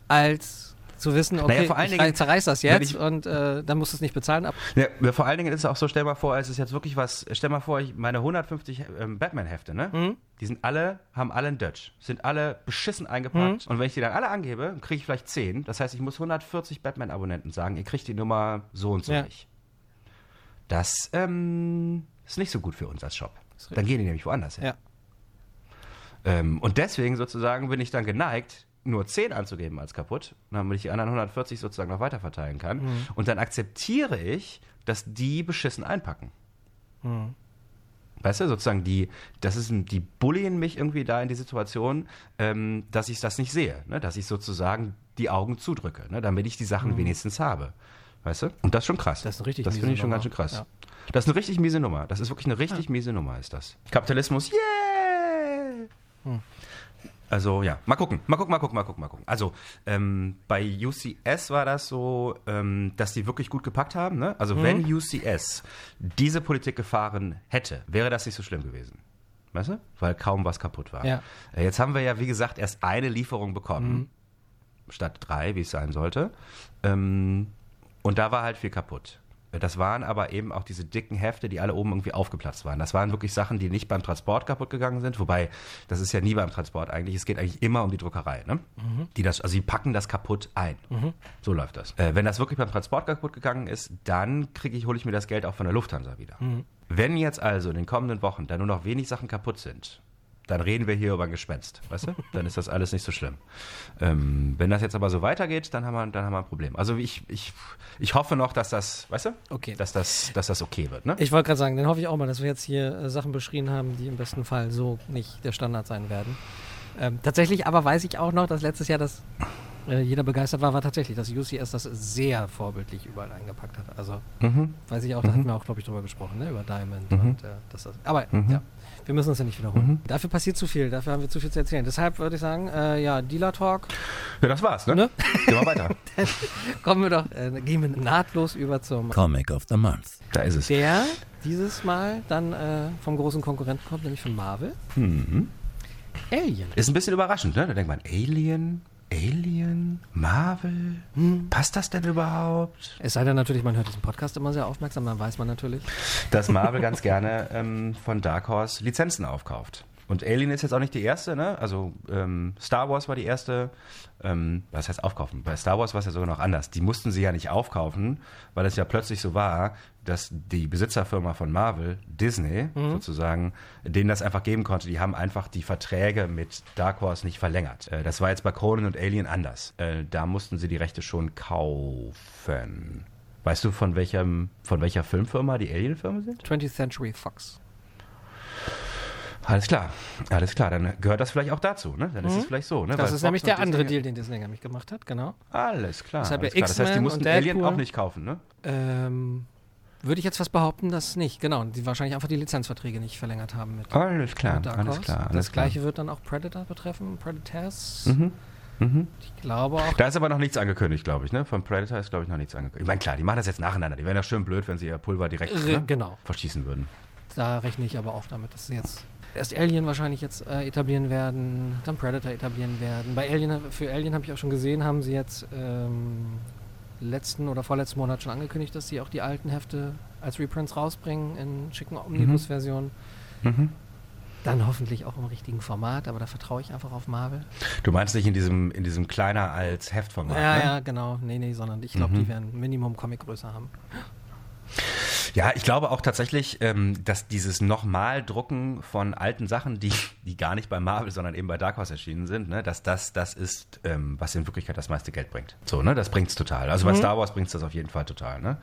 Speaker 2: als zu wissen, okay,
Speaker 3: Mhm. Naja, vor allen
Speaker 2: ich
Speaker 3: Dingen,
Speaker 2: zerreiß das jetzt
Speaker 3: ich-
Speaker 2: und äh, dann musst du es nicht bezahlen. Ab
Speaker 3: Ja, vor allen Dingen ist es auch so, stell mal vor, es ist jetzt wirklich was, stell mal vor, ich, meine 150 ähm, Batman-Hefte, ne?
Speaker 2: Mhm.
Speaker 3: Die sind alle, haben alle einen Dutch, sind alle beschissen eingepackt. Und wenn ich die dann alle angebe, kriege ich vielleicht 10. Das heißt, ich muss 140 Batman-Abonnenten sagen, ihr kriegt die Nummer so und so
Speaker 2: Ja.
Speaker 3: nicht. Das ähm, ist nicht so gut für uns als Shop. Dann gehen die nämlich woanders hin.
Speaker 2: Ja.
Speaker 3: Ähm, und deswegen sozusagen bin ich dann geneigt, nur 10 anzugeben als kaputt, damit ich die anderen 140 sozusagen noch weiter verteilen kann. Und dann akzeptiere ich, dass die beschissen einpacken.
Speaker 2: Mhm.
Speaker 3: Weißt du, sozusagen die, das ist die bullien mich irgendwie da in die Situation, ähm, dass ich das nicht sehe, ne? dass ich sozusagen die Augen zudrücke, ne? damit ich die Sachen wenigstens habe. Weißt du? Und das ist schon krass.
Speaker 2: Das ist eine richtig
Speaker 3: Das finde ich schon
Speaker 2: Nummer.
Speaker 3: ganz schön krass.
Speaker 2: Ja.
Speaker 3: Das ist eine richtig miese Nummer. Das ist wirklich eine richtig miese Nummer, ist das. Kapitalismus, yeah!
Speaker 2: Hm.
Speaker 3: Also ja, mal gucken, mal gucken, mal gucken, mal gucken, mal gucken. Also ähm, bei UCS war das so, ähm, dass die wirklich gut gepackt haben. Ne? Also
Speaker 2: Mhm.
Speaker 3: wenn UCS diese Politik gefahren hätte, wäre das nicht so schlimm gewesen. Weißt du? Weil kaum was kaputt war.
Speaker 2: Ja.
Speaker 3: Äh, Jetzt haben wir ja, wie gesagt, erst eine Lieferung bekommen,
Speaker 2: Mhm.
Speaker 3: statt drei, wie es sein sollte. Ähm, und da war halt viel kaputt. Das waren aber eben auch diese dicken Hefte, die alle oben irgendwie aufgeplatzt waren. Das waren wirklich Sachen, die nicht beim Transport kaputt gegangen sind. Wobei, das ist ja nie beim Transport eigentlich. Es geht eigentlich immer um die Druckerei. Ne? Die das, also die packen das kaputt ein. So läuft das. Äh, wenn das wirklich beim Transport kaputt gegangen ist, dann kriege ich, hole ich mir das Geld auch von der Lufthansa wieder. Wenn jetzt also in den kommenden Wochen da nur noch wenig Sachen kaputt sind, dann reden wir hier über ein Gespenst, weißt du? Dann ist das alles nicht so schlimm. Ähm, wenn das jetzt aber so weitergeht, dann haben wir, dann haben wir ein Problem. Also ich, ich, ich hoffe noch, dass das, weißt du?
Speaker 2: Okay.
Speaker 3: Dass das, dass das okay wird, ne?
Speaker 2: Ich wollte gerade sagen, dann hoffe ich auch mal, dass wir jetzt hier äh, Sachen beschrieben haben, die im besten Fall so nicht der Standard sein werden. Ähm, tatsächlich aber weiß ich auch noch, dass letztes Jahr das äh, jeder begeistert war, war tatsächlich, dass UCS das sehr vorbildlich überall eingepackt hat. Also
Speaker 3: Mhm.
Speaker 2: weiß ich auch, da hatten wir auch, glaube ich, drüber gesprochen, ne? über Diamond und äh, das, das. Aber ja, wir müssen uns ja nicht wiederholen.
Speaker 3: Mhm.
Speaker 2: Dafür passiert zu viel, dafür haben wir zu viel zu erzählen. Deshalb würde ich sagen, äh, ja, Dealer Talk,
Speaker 3: Ja, das war's, ne?
Speaker 2: Ne?
Speaker 3: Gehen wir weiter.
Speaker 2: kommen wir doch, äh, gehen wir nahtlos über zum
Speaker 1: Comic of the Month.
Speaker 3: Da ist es.
Speaker 2: der dieses Mal dann äh, vom großen Konkurrenten kommt, nämlich von Marvel.
Speaker 3: Mhm.
Speaker 2: Alien.
Speaker 3: Ist ein bisschen überraschend, ne? Da denkt man, Alien, Alien, Marvel, passt das denn überhaupt?
Speaker 2: Es sei denn natürlich, man hört diesen Podcast immer sehr aufmerksam, dann weiß man natürlich.
Speaker 3: dass Marvel ganz gerne ähm, von Dark Horse Lizenzen aufkauft. Und Alien ist jetzt auch nicht die erste, ne? Also ähm, Star Wars war die erste. Ähm, was heißt aufkaufen? Bei Star Wars war es ja sogar noch anders. Die mussten sie ja nicht aufkaufen, weil es ja plötzlich so war, dass die Besitzerfirma von Marvel, Disney sozusagen, denen das einfach geben konnte. Die haben einfach die Verträge mit Dark Horse nicht verlängert. Äh, das war jetzt bei Conan und Alien anders. Äh, da mussten sie die Rechte schon kaufen. Weißt du, von welchem, von welcher Filmfirma die Alien-Firmen sind?
Speaker 2: 20th Century Fox.
Speaker 3: Alles klar, alles klar. Dann gehört das vielleicht auch dazu, ne? Dann ist es vielleicht so, ne?
Speaker 2: Das
Speaker 3: Weil
Speaker 2: ist nämlich der andere Deal, den Disney nämlich gemacht hat, genau.
Speaker 3: Alles klar.
Speaker 2: Deshalb
Speaker 3: alles klar. Das heißt, die mussten Alien auch nicht kaufen, ne?
Speaker 2: Ähm, würde ich jetzt fast behaupten, dass nicht. Genau, die wahrscheinlich einfach die Lizenzverträge nicht verlängert haben mit,
Speaker 3: Alles klar,
Speaker 2: mit
Speaker 3: alles klar. Alles
Speaker 2: das
Speaker 3: klar.
Speaker 2: gleiche wird dann auch Predator betreffen, Predators.
Speaker 3: Mhm. Mhm.
Speaker 2: Ich glaube auch.
Speaker 3: Da ist aber noch nichts angekündigt, glaube ich, ne? Von Predator ist, glaube ich, noch nichts angekündigt. Ich meine, klar, die machen das jetzt nacheinander. Die wären ja schön blöd, wenn sie ihr Pulver direkt
Speaker 2: Re-
Speaker 3: ne?
Speaker 2: Genau,
Speaker 3: verschießen würden.
Speaker 2: da rechne ich aber auch damit, dass sie jetzt erst Alien wahrscheinlich jetzt äh, etablieren werden, dann Predator etablieren werden. Bei Alien, für Alien habe ich auch schon gesehen, haben sie jetzt ähm, letzten oder vorletzten Monat schon angekündigt, dass sie auch die alten Hefte als Reprints rausbringen in schicken Omnibus-Versionen.
Speaker 3: Mhm.
Speaker 2: Dann hoffentlich auch im richtigen Format, aber da vertraue ich einfach auf Marvel.
Speaker 3: Du meinst nicht in diesem, in diesem kleiner als Heftformat,
Speaker 2: ja,
Speaker 3: ne?
Speaker 2: ja, genau. Nee, nee, sondern ich glaube,
Speaker 3: Mhm.
Speaker 2: die werden Minimum Comic-Größe haben.
Speaker 3: Ja, ich glaube auch tatsächlich, ähm, dass dieses nochmal Drucken von alten Sachen, die, die gar nicht bei Marvel, sondern eben bei Dark Horse erschienen sind, ne, dass das das ist, ähm, was in Wirklichkeit das meiste Geld bringt. So, ne, das bringt's total. Also bei Star Wars bringt's das auf jeden Fall total. Ne?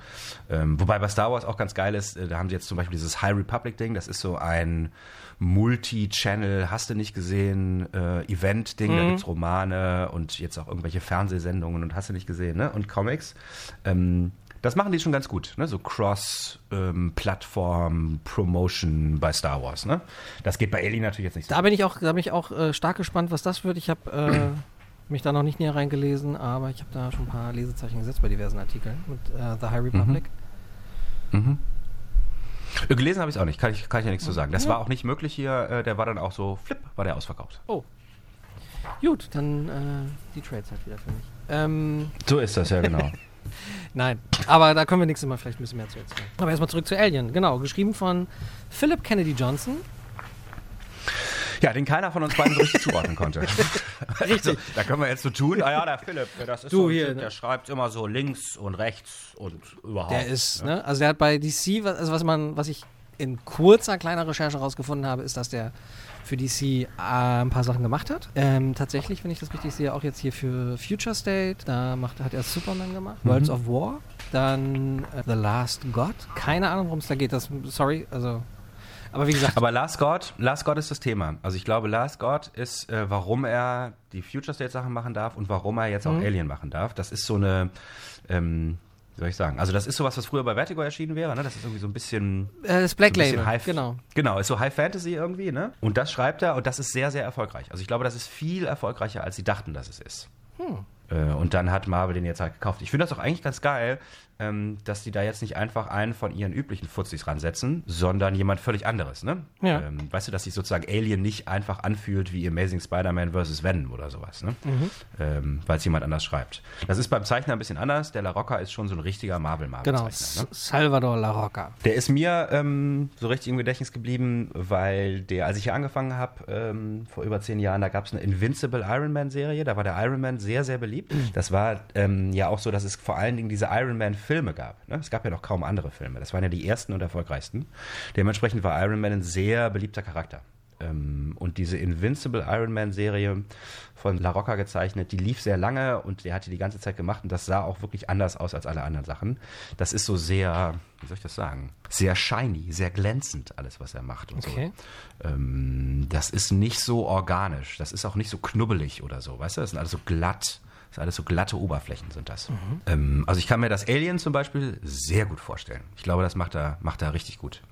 Speaker 3: Ähm, wobei bei Star Wars auch ganz geil ist, äh, da haben sie jetzt zum Beispiel dieses High Republic Ding, das ist so ein Multi-Channel, hast du nicht gesehen, äh, Event-Ding, da gibt's Romane und jetzt auch irgendwelche Fernsehsendungen und hast du nicht gesehen, ne? Und Comics. Ähm, das machen die schon ganz gut, ne? so Cross-Plattform-Promotion bei Star Wars. Ne? Das geht bei Alien natürlich jetzt nicht so.
Speaker 2: Da bin ich auch, da bin ich auch äh, stark gespannt, was das wird. Ich habe äh, mich da noch nicht näher reingelesen, aber ich habe da schon ein paar Lesezeichen gesetzt bei diversen Artikeln mit äh, The High Republic.
Speaker 3: Mhm. Äh, Gelesen habe ich es auch nicht, kann ich, kann ich ja nichts zu sagen. Das
Speaker 2: Ja.
Speaker 3: war auch nicht möglich hier, äh, der war dann auch so, flip, war der ausverkauft.
Speaker 2: Gut, dann äh, die Trades halt wieder für mich. Ähm,
Speaker 3: So ist das, ja genau.
Speaker 2: nein, aber da können wir nächstes Mal vielleicht ein bisschen mehr zu erzählen. Aber erstmal zurück zu Alien. Genau, geschrieben von Philip Kennedy Johnson.
Speaker 3: ja, den keiner von uns beiden so richtig zuordnen konnte. Also, da können wir jetzt so tun, ah ja, der Philipp, das ist
Speaker 2: Du
Speaker 3: so,
Speaker 2: hier,
Speaker 3: der
Speaker 2: ne?
Speaker 3: schreibt immer so links und rechts und überhaupt.
Speaker 2: Der ist,
Speaker 3: ja.
Speaker 2: ne, also der hat bei DC, was- also was man, was ich in kurzer kleiner Recherche rausgefunden habe, ist, dass der für DC äh, ein paar Sachen gemacht hat. Ähm, tatsächlich, wenn ich das richtig sehe, auch jetzt hier für Future State, da macht, hat er Superman gemacht, Worlds of War, dann äh, The Last God, keine Ahnung, worum es da geht, das, sorry, also Aber wie gesagt,
Speaker 3: Aber Last God, Last God ist das Thema. Also ich glaube, Last God ist, äh, warum er die Future State Sachen machen darf und warum er jetzt auch Alien machen darf. Das ist so eine, ähm, wie soll ich sagen? Also das ist sowas, was früher bei Vertigo erschienen wäre. Ne? Das ist irgendwie so ein bisschen
Speaker 2: äh, das Black
Speaker 3: so
Speaker 2: Label,
Speaker 3: High,
Speaker 2: genau.
Speaker 3: Genau, ist so High Fantasy irgendwie, ne? Und das schreibt er und das ist sehr, sehr erfolgreich. Also ich glaube, das ist viel erfolgreicher, als sie dachten, dass es ist. Äh, Und dann hat Marvel den jetzt halt gekauft. Ich finde das auch eigentlich ganz geil, ähm, dass die da jetzt nicht einfach einen von ihren üblichen Fuzis ransetzen, sondern jemand völlig anderes, ne?
Speaker 2: Ja.
Speaker 3: Ähm, weißt du, dass sich sozusagen Alien nicht einfach anfühlt wie Amazing Spider-Man vs. Venom oder sowas, ne? Ähm, Weil es jemand anders schreibt. Das ist beim Zeichner ein bisschen anders. Der La Rocca ist schon so ein richtiger Marvel-Marvel-Zeichner.
Speaker 2: Genau,
Speaker 3: Ne?
Speaker 2: Salvador La Rocca.
Speaker 3: Der ist mir ähm, so richtig im Gedächtnis geblieben, weil der, als ich hier angefangen habe, ähm, vor über zehn Jahren, da gab es eine Invincible Iron Man Serie, da war der Iron Man sehr, sehr beliebt. Das war ähm, ja auch so, dass es vor allen Dingen diese Iron Man Filme gab. Ne? Es gab ja noch kaum andere Filme. Das waren ja die ersten und erfolgreichsten. Dementsprechend war Iron Man ein sehr beliebter Charakter. Ähm, und diese Invincible Iron Man Serie von La Rocca gezeichnet, die lief sehr lange und der hat die die ganze Zeit gemacht und das sah auch wirklich anders aus als alle anderen Sachen. Das ist so sehr, wie soll ich das sagen, sehr shiny, sehr glänzend alles, was er macht und
Speaker 2: Okay.
Speaker 3: so. Ähm, das ist nicht so organisch, das ist auch nicht so knubbelig oder so, weißt du, das sind alles so glatt. Das sind alles so glatte Oberflächen sind das. Ähm, also ich kann mir das Alien zum Beispiel sehr gut vorstellen. Ich glaube, das macht er, macht er richtig gut.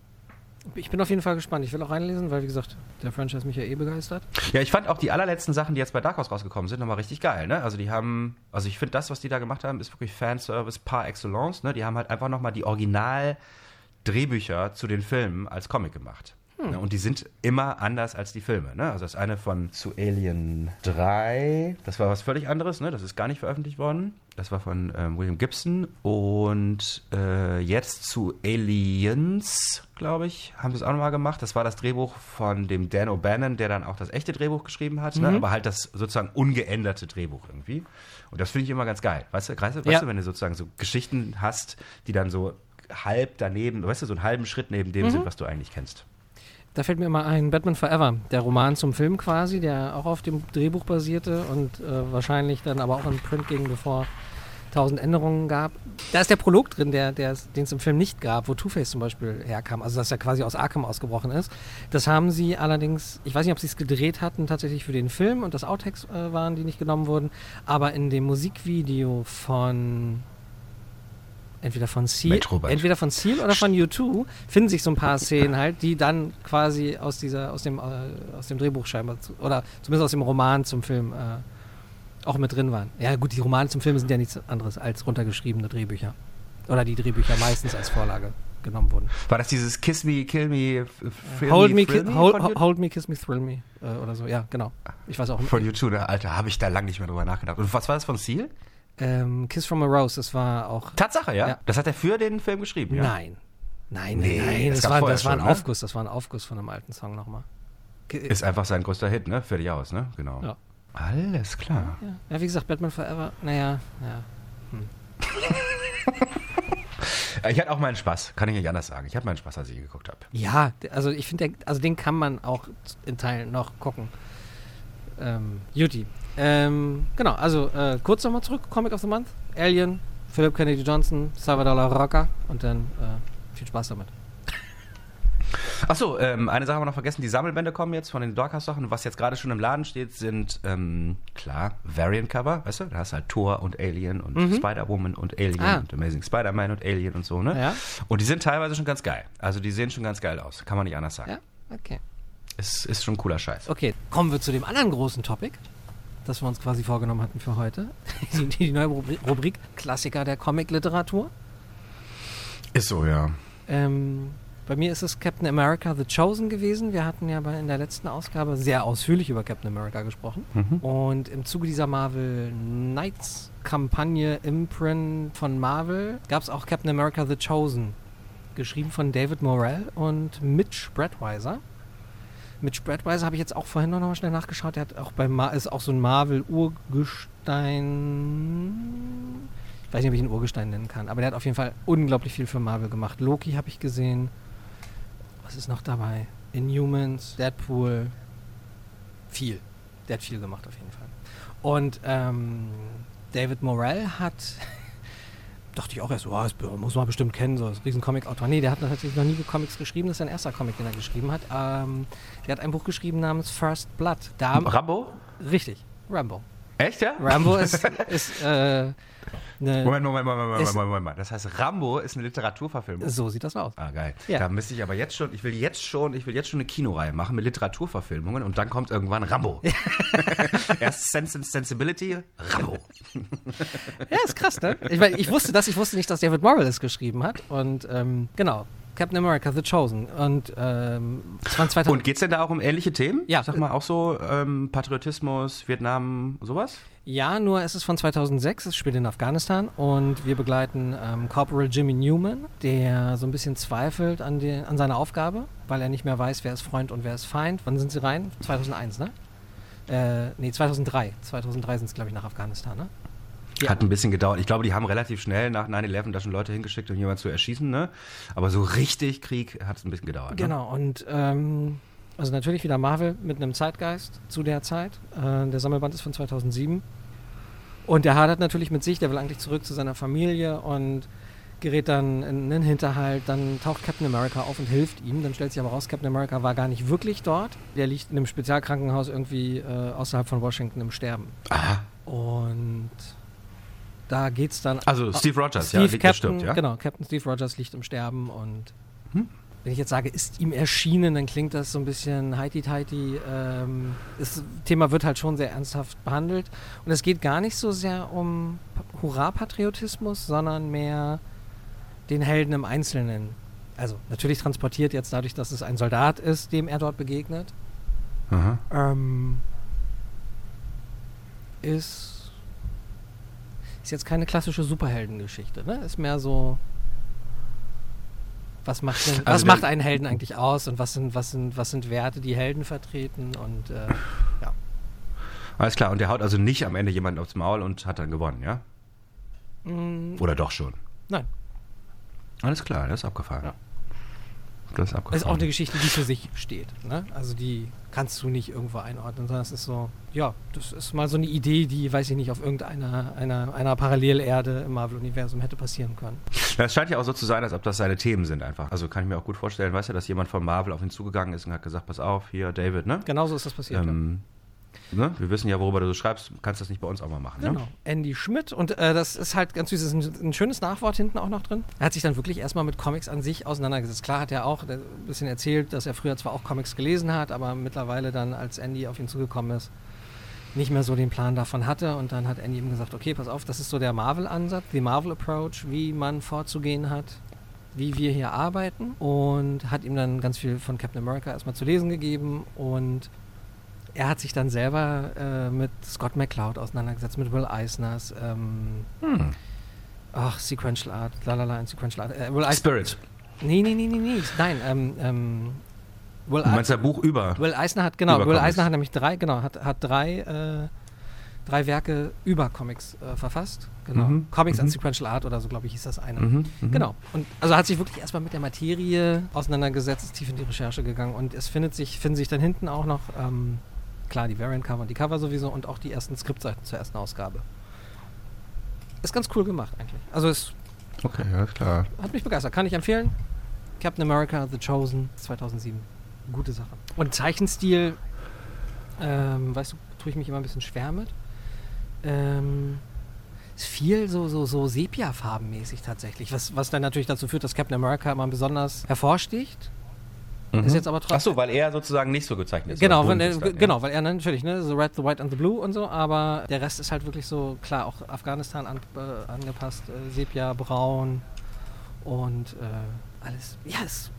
Speaker 2: Ich bin auf jeden Fall gespannt. Ich will auch reinlesen, weil wie gesagt, der Franchise mich ja eh begeistert.
Speaker 3: Ja, ich fand auch die allerletzten Sachen, die jetzt bei Dark Horse rausgekommen sind, nochmal richtig geil. Ne? Also die haben, also ich finde das, was die da gemacht haben, ist wirklich Fanservice par excellence. Ne? Die haben halt einfach nochmal die Original-Drehbücher zu den Filmen als Comic gemacht. Ne? Und die sind immer anders als die Filme. Ne? Also das eine von zu Alien 3, das war was völlig anderes, ne? das ist gar nicht veröffentlicht worden. Das war von ähm, William Gibson. Und äh, jetzt zu Aliens, glaube ich, haben sie es auch nochmal gemacht. Das war das Drehbuch von dem Dan O'Bannon, der dann auch das echte Drehbuch geschrieben hat, ne? aber halt das sozusagen ungeänderte Drehbuch irgendwie. Und das finde ich immer ganz geil. Weißt du, weißt, du, weißt
Speaker 2: Ja.
Speaker 3: du, wenn du sozusagen so Geschichten hast, die dann so halb daneben, weißt du, so einen halben Schritt neben dem sind, was du eigentlich kennst.
Speaker 2: Da fällt mir immer ein Batman Forever, der Roman zum Film quasi, der auch auf dem Drehbuch basierte und äh, wahrscheinlich dann aber auch in Print ging, bevor tausend Änderungen gab. Da ist der Prolog drin, der, der, den es im Film nicht gab, wo Two-Face zum Beispiel herkam, also dass er quasi aus Arkham ausgebrochen ist. Das haben sie allerdings, ich weiß nicht, ob sie es gedreht hatten tatsächlich für den Film und das Outtakes äh, waren, die nicht genommen wurden, aber in dem Musikvideo von entweder von Seal, entweder von Seal oder von U2 finden sich so ein paar Szenen halt, die dann quasi aus dieser, aus dem, äh, aus dem Drehbuch scheinbar, zu, oder zumindest aus dem Roman zum Film äh, auch mit drin waren. Ja gut, die Romane zum Film sind ja nichts anderes als runtergeschriebene Drehbücher. Oder die Drehbücher meistens als Vorlage genommen wurden.
Speaker 3: War das dieses Kiss Me, Kill Me, Thrill
Speaker 2: Hold
Speaker 3: Me,
Speaker 2: me,
Speaker 3: Thrill
Speaker 2: ki-
Speaker 3: Me
Speaker 2: hold, hold me, kiss me, thrill me äh, oder so. Ja, genau. Ich weiß auch.
Speaker 3: von YouTube, ne? Alter, habe ich da lange nicht mehr drüber nachgedacht. Und was war das von Seal?
Speaker 2: Ähm, Kiss from a Rose, das war auch.
Speaker 3: Tatsache, ja?
Speaker 2: Ja.
Speaker 3: Das hat er für den Film geschrieben, ja?
Speaker 2: Nein. Nein,
Speaker 3: Nee,
Speaker 2: nein, nein.
Speaker 3: das
Speaker 2: Das, war, das war ein
Speaker 3: schon, ne?
Speaker 2: Aufguss. Das war ein Aufguss von einem alten Song nochmal.
Speaker 3: Ist einfach sein größter Hit, ne? Fertig aus, ne? Genau.
Speaker 2: Ja.
Speaker 3: Alles klar.
Speaker 2: Ja. ja, wie gesagt, Batman Forever, naja, ja.
Speaker 3: Ich hatte auch meinen Spaß, kann ich nicht anders sagen. Ich hatte meinen Spaß, als ich ihn geguckt habe.
Speaker 2: Ja, also ich finde, also den kann man auch in Teilen noch gucken. Ähm, Juti. Ähm, genau, also äh, kurz nochmal zurück, Comic of the Month, Alien, Philip Kennedy Johnson, Salvador La Rocca und dann äh, viel Spaß damit.
Speaker 3: Achso, ähm, eine Sache haben wir noch vergessen. Die Sammelbände kommen jetzt von den Dorcas-Sachen. Was jetzt gerade schon im Laden steht, sind, ähm, klar, Variant-Cover, weißt du? Da hast du halt Thor und Alien und Spider-Woman und Alien
Speaker 2: Ah.
Speaker 3: und Amazing Spider-Man und Alien und so, ne?
Speaker 2: Ja.
Speaker 3: Und die sind teilweise schon ganz geil. Also die sehen schon ganz geil aus. Kann man nicht anders sagen.
Speaker 2: Ja, okay.
Speaker 3: Es ist schon cooler Scheiß.
Speaker 2: Okay, kommen wir zu dem anderen großen Topic, das wir uns quasi vorgenommen hatten für heute. Die, die neue Rubri- Rubrik Klassiker der Comic-Literatur.
Speaker 3: Ist so, ja.
Speaker 2: Ähm, bei mir ist es Captain America The Chosen gewesen. Wir hatten ja bei, in der letzten Ausgabe sehr ausführlich über Captain America gesprochen. Und im Zuge dieser Marvel Knights Kampagne Imprint von Marvel gab es auch Captain America The Chosen. Geschrieben von David Morrell und Mitch Bradweiser. Mitch Bradweiser habe ich jetzt auch vorhin noch mal schnell nachgeschaut. Der hat auch bei Ma ist auch so ein Marvel Urgestein. Ich weiß nicht, ob ich ihn Urgestein nennen kann, aber der hat auf jeden Fall unglaublich viel für Marvel gemacht. Loki habe ich gesehen. Was ist noch dabei? Inhumans, Deadpool. Viel. Der hat viel gemacht auf jeden Fall. Und ähm, David Morrell hat dachte ich auch erst, oh, das muss man bestimmt kennen, so ein riesen Comic-Autor. Nee, der hat tatsächlich noch nie Comics geschrieben, das ist sein erster Comic, den er geschrieben hat. Ähm, der hat ein Buch geschrieben namens First Blood. Da,
Speaker 3: Rambo?
Speaker 2: richtig, Rambo.
Speaker 3: Echt, ja?
Speaker 2: Rambo ist, ist äh, eine,
Speaker 3: Moment, Moment, Moment, Moment, Moment, Moment, Moment. Das heißt, Rambo ist eine Literaturverfilmung.
Speaker 2: so sieht das aus.
Speaker 3: Ah, geil.
Speaker 2: Ja.
Speaker 3: Da müsste ich aber jetzt schon, ich will jetzt schon, ich will jetzt schon eine Kinoreihe machen mit Literaturverfilmungen und dann kommt irgendwann Rambo. Erst Sense and Sensibility, Rambo.
Speaker 2: Ja, ist krass, ne? Ich, mein, ich wusste das, ich wusste nicht, dass David Morrell es geschrieben hat. Und ähm, genau, Captain America, The Chosen. Und ähm, es waren 2000
Speaker 3: Und geht's denn da auch um ähnliche Themen?
Speaker 2: Ja.
Speaker 3: Sag mal, auch so ähm, Patriotismus, Vietnam, sowas?
Speaker 2: Ja, nur es ist von 2006, es spielt in Afghanistan und wir begleiten ähm, Corporal Jimmy Newman, der so ein bisschen zweifelt an, die, an seiner Aufgabe, weil er nicht mehr weiß, wer ist Freund und wer ist Feind. Wann sind sie rein? 2001, ne? Äh, nee, 2003. 2003 sind sie, glaube ich, nach Afghanistan, ne? Ja.
Speaker 3: Hat ein bisschen gedauert. Ich glaube, die haben relativ schnell nach 9-11 da schon Leute hingeschickt, um jemanden zu erschießen, ne? Aber so richtig Krieg hat es ein bisschen gedauert. Ne?
Speaker 2: Genau, und ähm, also natürlich wieder Marvel mit einem Zeitgeist zu der Zeit. Äh, der Sammelband ist von 2007. Und der hadert natürlich mit sich, der will eigentlich zurück zu seiner Familie und gerät dann in einen Hinterhalt. Dann taucht Captain America auf und hilft ihm. Dann stellt sich aber raus, Captain America war gar nicht wirklich dort. Der liegt in einem Spezialkrankenhaus irgendwie äh, außerhalb von Washington im Sterben.
Speaker 3: Aha.
Speaker 2: Und da geht's dann.
Speaker 3: Also Steve Rogers, ja,
Speaker 2: Steve
Speaker 3: liegt- der
Speaker 2: Captain,
Speaker 3: stirbt, ja?
Speaker 2: Genau, Captain Steve Rogers liegt im Sterben und
Speaker 3: Hm?
Speaker 2: wenn ich jetzt sage, ist ihm erschienen, dann klingt das so ein bisschen heiti-teiti. Ähm, das Thema wird halt schon sehr ernsthaft behandelt und es geht gar nicht so sehr um Pa- Hurra-Patriotismus, sondern mehr den Helden im Einzelnen. Also natürlich transportiert jetzt dadurch, dass es ein Soldat ist, dem er dort begegnet. Ähm, ist, ist jetzt keine klassische Superheldengeschichte, ne? Ist mehr so. Was macht, denn, was
Speaker 3: Also
Speaker 2: macht
Speaker 3: der-
Speaker 2: einen Helden eigentlich aus und was sind, was sind, was sind Werte, die Helden vertreten und äh, ja.
Speaker 3: Alles klar, und der haut also nicht am Ende jemanden aufs Maul und hat dann gewonnen, ja?
Speaker 2: Mm,
Speaker 3: Oder doch schon?
Speaker 2: nein,
Speaker 3: Alles klar, das ist abgefahren.
Speaker 2: Ja.
Speaker 3: Das ist abgefahren.
Speaker 2: ist auch eine Geschichte, die für sich steht. Ne? Also die kannst du nicht irgendwo einordnen, sondern es ist so, ja, das ist mal so eine Idee, die, weiß ich nicht, auf irgendeiner einer, einer Parallelerde im Marvel-Universum hätte passieren können.
Speaker 3: Ja, es scheint ja auch so zu sein, als ob das seine Themen sind einfach. Also kann ich mir auch gut vorstellen, weißt du, dass jemand von Marvel auf ihn zugegangen ist und hat gesagt, pass auf, hier, David, ne?
Speaker 2: Genauso ist das passiert. ja.
Speaker 3: Ne? Wir wissen ja, worüber du so schreibst, kannst das nicht bei uns auch mal machen, ne?
Speaker 2: Genau. Andy Schmidt. Und äh, das ist halt ganz süß. Es ist ein, ein schönes Nachwort hinten auch noch drin. Er hat sich dann wirklich erstmal mit Comics an sich auseinandergesetzt. Klar hat er auch äh, ein bisschen erzählt, dass er früher zwar auch Comics gelesen hat, aber mittlerweile dann, als Andy auf ihn zugekommen ist, nicht mehr so den Plan davon hatte. Und dann hat Andy ihm gesagt, okay, pass auf, das ist so der Marvel-Ansatz, die Marvel-Approach, wie man vorzugehen hat, wie wir hier arbeiten. Und hat ihm dann ganz viel von Captain America erstmal zu lesen gegeben und er hat sich dann selber äh, mit Scott McCloud auseinandergesetzt, mit Will Eisners, ähm,
Speaker 3: Hm.
Speaker 2: ach, Sequential Art, lalala, in Sequential Art. Äh, Will
Speaker 3: Spirit.
Speaker 2: nee, nee, nee, nee, nee, nein, ähm, ähm, Will,
Speaker 3: Du meinst
Speaker 2: Eis
Speaker 3: ein Buch über?
Speaker 2: Will Eisner hat, genau, Will. Eisner hat nämlich drei, genau, hat, hat drei, äh, drei Werke über Comics äh, verfasst, genau.
Speaker 3: Mhm,
Speaker 2: Comics and
Speaker 3: mhm.
Speaker 2: Sequential Art oder so, glaube ich, hieß das eine.
Speaker 3: Mhm, mhm.
Speaker 2: Genau. Und also hat sich wirklich erstmal mit der Materie auseinandergesetzt, ist tief in die Recherche gegangen und es findet sich, finden sich dann hinten auch noch, ähm, klar, die Variant-Cover und die Cover sowieso und auch die ersten Skriptseiten zur ersten Ausgabe. Ist ganz cool gemacht eigentlich. Also es
Speaker 3: Okay, alles klar.
Speaker 2: hat mich begeistert. Kann ich empfehlen. Captain America, The Chosen, 2007. Gute Sache. Und Zeichenstil, ähm, weißt du, tue ich mich immer ein bisschen schwer mit. Ähm, ist viel so, so, so Sepia-farbenmäßig tatsächlich. Was, was dann natürlich dazu führt, dass Captain America immer besonders hervorsticht. Ist jetzt aber trotzdem.
Speaker 3: Ach so, weil er sozusagen nicht so gezeichnet ist.
Speaker 2: Genau,
Speaker 3: bunt
Speaker 2: äh,
Speaker 3: ist dann, ja.
Speaker 2: genau, weil er natürlich, ne, so Red, the White and the Blue und so, aber der Rest ist halt wirklich so, klar, auch Afghanistan an, äh, angepasst, äh, Sepia, Braun und äh, alles. Ja, ist,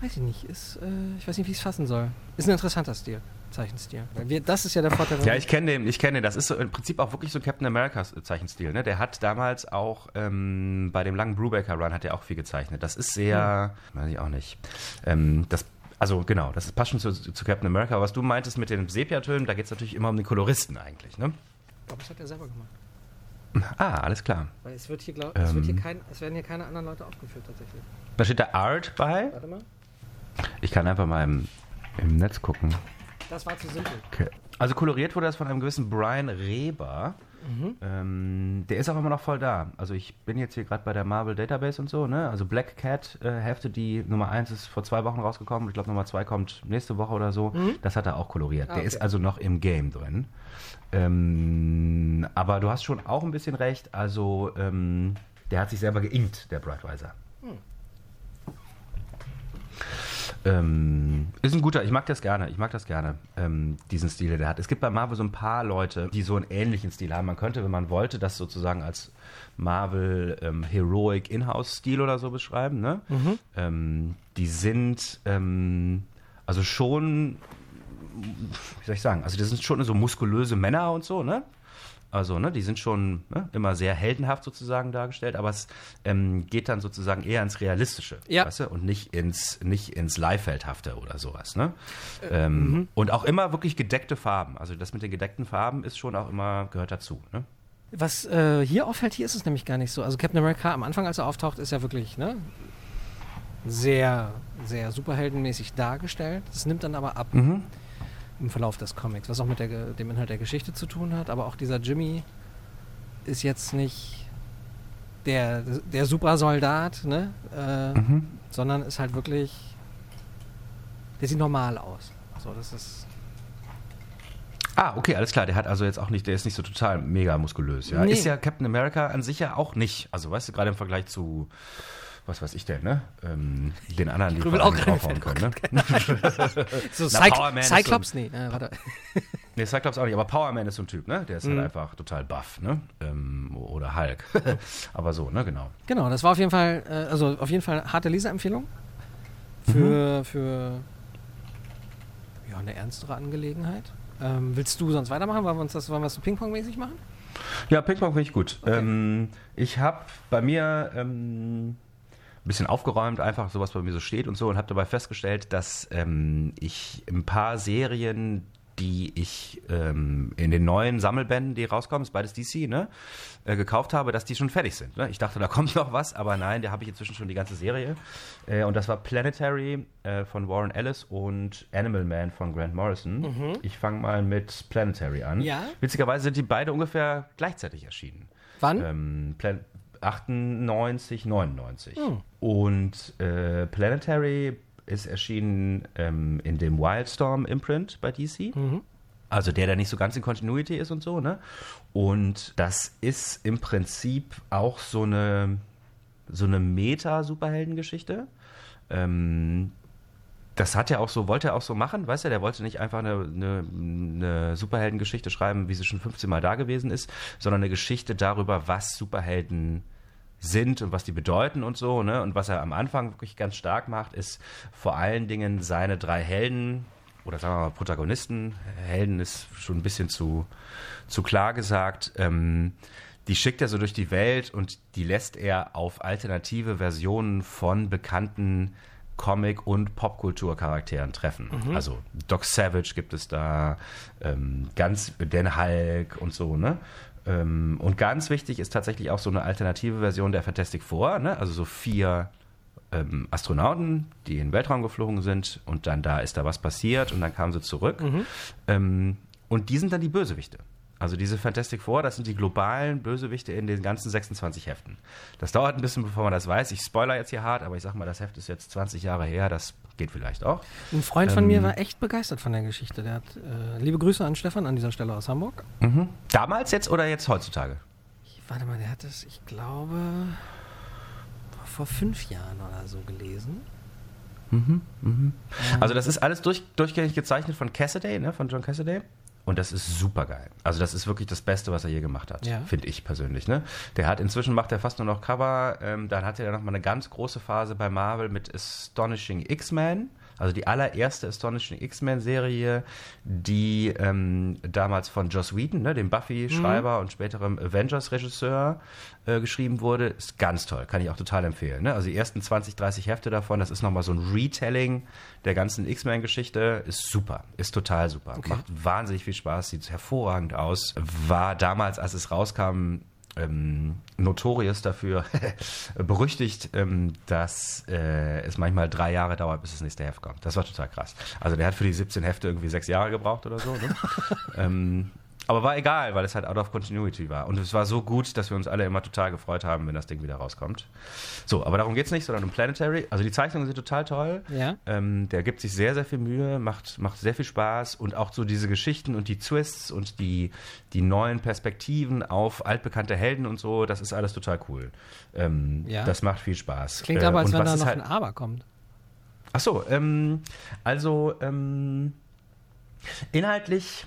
Speaker 2: weiß ich nicht, ist, äh, ich weiß nicht, wie ich es fassen soll. Ist ein interessanter Stil, Zeichenstil. Wir, das ist ja der Vorteil.
Speaker 3: Ja, ich kenne den, ich kenne den. Das ist so im Prinzip auch wirklich so Captain Americas Zeichenstil. Ne? Der hat damals auch ähm, bei dem langen Brubaker Run hat er auch viel gezeichnet. Das ist sehr, weiß ich auch nicht. Ähm, das, also genau, das passt schon zu, zu Captain America. Was du meintest mit den Sepiatönen, da geht es natürlich immer um den Koloristen eigentlich. Ne?
Speaker 2: ich glaube, das hat er selber gemacht.
Speaker 3: Ah, alles klar.
Speaker 2: Weil es wird hier, glaub, es, wird hier
Speaker 3: Ähm.
Speaker 2: kein, es werden hier keine anderen Leute aufgeführt tatsächlich.
Speaker 3: Da steht da Art bei.
Speaker 2: Warte mal.
Speaker 3: Ich kann einfach mal im, im Netz gucken.
Speaker 2: Das war zu simpel.
Speaker 3: Okay. Also koloriert wurde das von einem gewissen Brian Reber. Ähm, der ist auch immer noch voll da. Also ich bin jetzt hier gerade bei der Marvel Database und so, ne? Also Black Cat äh, Hefte, die Nummer 1 ist vor zwei Wochen rausgekommen. Ich glaube Nummer 2 kommt nächste Woche oder so. Das hat er auch koloriert. Der
Speaker 2: okay.
Speaker 3: ist also noch im Game drin. Ähm, aber du hast schon auch ein bisschen recht. Also ähm, der hat sich selber geinkt, der Brightweiser. Ähm, ist ein guter, ich mag das gerne, ich mag das gerne, ähm, diesen Stil, den der hat. Es gibt bei Marvel so ein paar Leute, die so einen ähnlichen Stil haben. Man könnte, wenn man wollte, das sozusagen als Marvel ähm, Heroic In-House-Stil oder so beschreiben. Ne? Ähm, die sind ähm, also schon, wie soll ich sagen, also das sind schon so muskulöse Männer und so, ne? Also, ne, die sind schon ne, immer sehr heldenhaft sozusagen dargestellt, aber es ähm, geht dann sozusagen eher ins Realistische,
Speaker 2: Ja.
Speaker 3: weißt du? Und nicht ins, nicht ins Leifeldhafte oder sowas, ne? ähm, Und auch immer wirklich gedeckte Farben. Also das mit den gedeckten Farben ist schon auch immer, gehört dazu, ne?
Speaker 2: Was äh, hier auffällt, hier ist es nämlich gar nicht so. Also Captain America am Anfang, als er auftaucht, ist ja wirklich ne, sehr, sehr superheldenmäßig dargestellt. Das nimmt dann aber ab im Verlauf des Comics, was auch mit der, dem Inhalt der Geschichte zu tun hat. Aber auch dieser Jimmy ist jetzt nicht der, der Supersoldat, ne? Äh, sondern ist halt wirklich. Der sieht normal aus. So, das ist.
Speaker 3: Ah, okay, alles klar. Der hat also jetzt auch nicht, der ist nicht so total mega muskulös, ja.
Speaker 2: Nee.
Speaker 3: Ist ja Captain America an sich ja auch nicht. Also, weißt du, gerade im Vergleich zu, was weiß ich denn, ne? Ähm, den anderen, vor
Speaker 2: auch
Speaker 3: draufhauen können, ne?
Speaker 2: So,
Speaker 3: Na,
Speaker 2: Cyc
Speaker 3: Power Man ist so ein-
Speaker 2: Cyclops? Nee, äh, warte.
Speaker 3: Nee, Cyclops auch nicht, aber Power Man ist so ein Typ, ne? Der ist
Speaker 2: Mhm.
Speaker 3: halt einfach total buff, ne? Ähm, oder Hulk. aber so, ne? Genau.
Speaker 2: Genau, das war auf jeden Fall, äh, also auf jeden Fall harte Leserempfehlung für, für ja, eine ernstere Angelegenheit. Ähm, willst du sonst weitermachen? Wollen wir uns das, wollen wir das so Ping-Pong-mäßig machen?
Speaker 3: Ja, Ping-Pong finde ich gut.
Speaker 2: Okay.
Speaker 3: Ähm, ich habe bei mir ähm, bisschen aufgeräumt, einfach so was bei mir so steht und so und habe dabei festgestellt, dass ähm, ich ein paar Serien, die ich ähm, in den neuen Sammelbänden, die rauskommen, ist beides DC, ne, äh, gekauft habe, dass die schon fertig sind. Ne? Ich dachte, da kommt noch was, aber nein, da habe ich inzwischen schon die ganze Serie. Äh, und das war Planetary äh, von Warren Ellis und Animal Man von Grant Morrison. Ich fange mal mit Planetary an.
Speaker 2: Ja.
Speaker 3: Witzigerweise sind die beide ungefähr gleichzeitig erschienen.
Speaker 2: Wann?
Speaker 3: Ähm, Plan 98, 99. Und äh, Planetary ist erschienen ähm, in dem Wildstorm Imprint bei DC. Also der, der nicht so ganz in Continuity ist und so, ne? Und das ist im Prinzip auch so eine, so eine Meta-Superheldengeschichte. Ähm, das hat er auch so, wollte er auch so machen, weißt du, der wollte nicht einfach eine, eine, eine Superheldengeschichte schreiben, wie sie schon 15 Mal da gewesen ist, sondern eine Geschichte darüber, was Superhelden sind und was die bedeuten und so, ne? Und was er am Anfang wirklich ganz stark macht, ist vor allen Dingen seine drei Helden oder sagen wir mal Protagonisten. Helden ist schon ein bisschen zu, zu klar gesagt. Ähm, die schickt er so durch die Welt und die lässt er auf alternative Versionen von bekannten Comic- und Popkulturcharakteren treffen. Also Doc Savage gibt es da, ähm, ganz Den Hulk und so, ne? Ähm, und ganz wichtig ist tatsächlich auch so eine alternative Version der Fantastic Four, ne? Also so vier ähm, Astronauten, die in den Weltraum geflogen sind und dann da ist da was passiert und dann kamen sie zurück. Ähm, und die sind dann die Bösewichte. Also diese Fantastic Four, das sind die globalen Bösewichte in den ganzen 26 Heften. Das dauert ein bisschen, bevor man das weiß. Ich spoiler jetzt hier hart, aber ich sag mal, das Heft ist jetzt 20 Jahre her, das geht vielleicht auch.
Speaker 2: Ein Freund von
Speaker 3: Ähm,
Speaker 2: mir war echt begeistert von der Geschichte. Der hat, äh, liebe Grüße an Stefan an dieser Stelle aus Hamburg.
Speaker 3: Damals jetzt oder jetzt heutzutage?
Speaker 2: Ich, warte mal, der hat es, ich glaube, vor fünf Jahren oder so gelesen.
Speaker 3: Also das ist alles durch, durchgängig gezeichnet von Cassidy, ne, von John Cassidy. Und das ist super geil. Also das ist wirklich das Beste, was er je gemacht hat,
Speaker 2: Ja.
Speaker 3: finde ich persönlich. Ne? Der hat inzwischen macht er fast nur noch Cover. Ähm, dann hatte er noch mal eine ganz große Phase bei Marvel mit Astonishing X-Men. Also die allererste Astonishing X-Men-Serie, die ähm, damals von Joss Whedon, ne, dem Buffy-Schreiber und späterem Avengers-Regisseur, äh, geschrieben wurde. Ist ganz toll, kann ich auch total empfehlen. Ne? Also die ersten 20, 30 Hefte davon, das ist nochmal so ein Retelling der ganzen X-Men-Geschichte. Ist super, ist total super. Macht wahnsinnig viel Spaß, sieht hervorragend aus. War damals, als es rauskam, ähm, notorious dafür berüchtigt, ähm, dass äh, es manchmal drei Jahre dauert, bis das nächste Heft kommt. Das war total krass. Also der hat für die 17 Hefte irgendwie sechs Jahre gebraucht oder so. Ne? ähm, aber war egal, weil es halt out of continuity war. Und es war so gut, dass wir uns alle immer total gefreut haben, wenn das Ding wieder rauskommt. So, aber darum geht es nicht, sondern um Planetary. Also die Zeichnungen sind total toll.
Speaker 2: Ja.
Speaker 3: Ähm, der gibt sich sehr, sehr viel Mühe, macht, macht sehr viel Spaß und auch so diese Geschichten und die Twists und die, die neuen Perspektiven auf altbekannte Helden und so, das ist alles total cool. Ähm,
Speaker 2: Ja.
Speaker 3: Das macht viel Spaß.
Speaker 2: Klingt
Speaker 3: Äh,
Speaker 2: aber, als
Speaker 3: und
Speaker 2: wenn da noch
Speaker 3: halt-
Speaker 2: ein Aber kommt.
Speaker 3: Ach so, ähm, also ähm, inhaltlich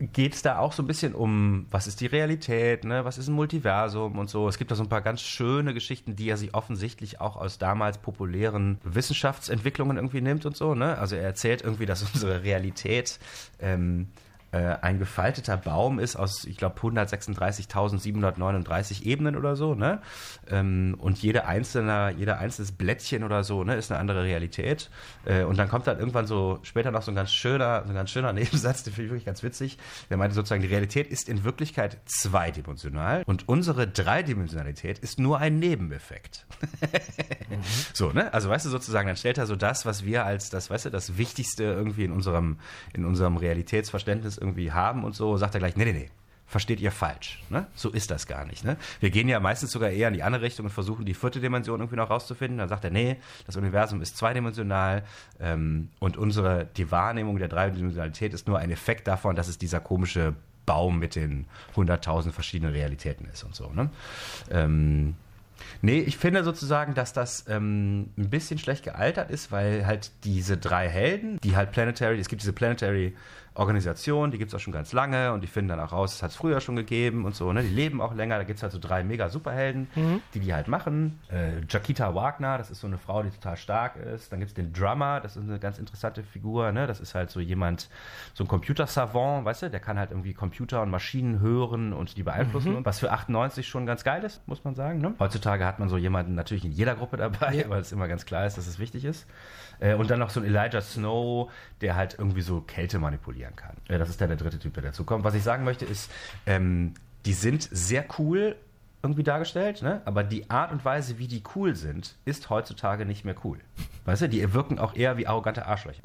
Speaker 3: geht es da auch so ein bisschen um, was ist die Realität, ne? was ist ein Multiversum und so. Es gibt da so ein paar ganz schöne Geschichten, die er sich offensichtlich auch aus damals populären Wissenschaftsentwicklungen irgendwie nimmt und so. Ne? Also er erzählt irgendwie, dass unsere Realität ähm, äh, ein gefalteter Baum ist aus, ich glaube, 136.739 Ebenen oder so, ne? Ähm, und jede einzelne, jeder einzelnes Blättchen oder so, ne, ist eine andere Realität. Äh, und dann kommt dann irgendwann so später noch so ein ganz schöner, so ein ganz schöner Nebensatz, den finde ich wirklich ganz witzig. Der meinte sozusagen, die Realität ist in Wirklichkeit zweidimensional und unsere Dreidimensionalität ist nur ein Nebeneffekt. So, ne? Also weißt du sozusagen, dann stellt er so das, was wir als das, weißt du, das Wichtigste irgendwie in unserem, in unserem Realitätsverständnis irgendwie haben und so, sagt er gleich, nee, nee, nee. Versteht ihr falsch. Ne? So ist das gar nicht. Ne? Wir gehen ja meistens sogar eher in die andere Richtung und versuchen die vierte Dimension irgendwie noch rauszufinden. Dann sagt er, nee, das Universum ist zweidimensional ähm, und unsere, die Wahrnehmung der Dreidimensionalität ist nur ein Effekt davon, dass es dieser komische Baum mit den 100.000 verschiedenen Realitäten ist und so. Ne? Ähm, Nee, ich finde sozusagen, dass das ähm, ein bisschen schlecht gealtert ist, weil halt diese drei Helden, die halt Planetary, es gibt diese Planetary Organisation, die gibt es auch schon ganz lange und die finden dann auch raus, es hat es früher schon gegeben und so, ne? Die leben auch länger, da gibt es halt so drei mega Superhelden, die die halt machen. Äh, Jaquita Wagner, das ist so eine Frau, die total stark ist. Dann gibt es den Drummer, das ist eine ganz interessante Figur, ne? Das ist halt so jemand, so ein Computersavant, weißt du, der kann halt irgendwie Computer und Maschinen hören und die beeinflussen, und was für 98 schon ganz geil ist, muss man sagen. Ne? Heutzutage hat man so jemanden natürlich in jeder Gruppe dabei,
Speaker 2: Ja.
Speaker 3: weil es immer ganz klar ist, dass es wichtig ist. Äh, und dann noch so ein Elijah Snow, der halt irgendwie so Kälte manipulieren kann. Äh, das ist dann der dritte Typ, der dazu kommt. Was ich sagen möchte ist, ähm, die sind sehr cool irgendwie dargestellt, ne? aber die Art und Weise, wie die cool sind, ist heutzutage nicht mehr cool. Weißt du, die wirken auch eher wie arrogante Arschlöcher.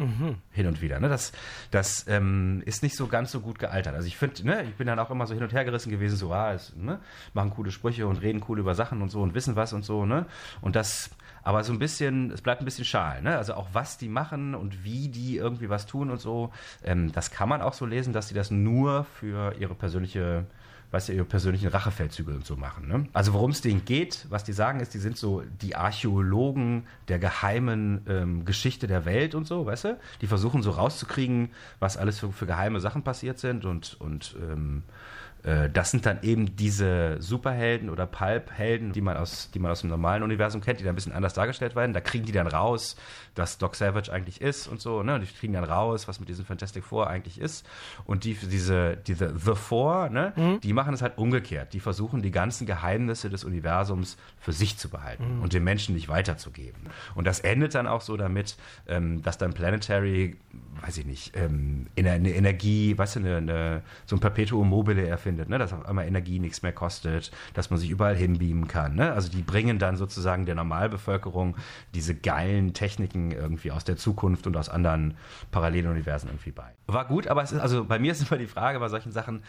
Speaker 3: Hin und wieder. Ne? Das, das ähm, ist nicht so ganz so gut gealtert. Also ich finde, ne, ich bin dann auch immer so hin und her gerissen gewesen, so, ah, es, ne, machen coole Sprüche und reden cool über Sachen und so und wissen was und so, ne? Und das, aber so ein bisschen, es bleibt ein bisschen schal, ne? Also auch was die machen und wie die irgendwie was tun und so, ähm, das kann man auch so lesen, dass die das nur für ihre persönliche weißt du, ihre persönlichen Rachefeldzüge und so machen. Ne? Also worum es denen geht, was die sagen ist, die sind so die Archäologen der geheimen ähm, Geschichte der Welt und so, weißt du? Die versuchen so rauszukriegen, was alles für, für geheime Sachen passiert sind und, und ähm, äh, das sind dann eben diese Superhelden oder Pulp-Helden, die man aus, die man aus dem normalen Universum kennt, die dann ein bisschen anders dargestellt werden. Da kriegen die dann raus, dass Doc Savage eigentlich ist und so, ne? Die kriegen dann raus, was mit diesem Fantastic Four eigentlich ist. Und die, diese, diese The Four, ne? Die machen es halt umgekehrt. Die versuchen, die ganzen Geheimnisse des Universums für sich zu behalten und den Menschen nicht weiterzugeben. Und das endet dann auch so damit, ähm, dass dann Planetary, weiß ich nicht, ähm, in eine Energie, weißt du, eine, eine, so ein Perpetuum mobile erfindet, ne? dass auf einmal Energie nichts mehr kostet, dass man sich überall hinbeamen kann. Ne? Also die bringen dann sozusagen der Normalbevölkerung diese geilen Techniken irgendwie aus der Zukunft und aus anderen parallelen Universen irgendwie bei. War gut, aber es ist, also bei mir ist immer die Frage bei solchen Sachen,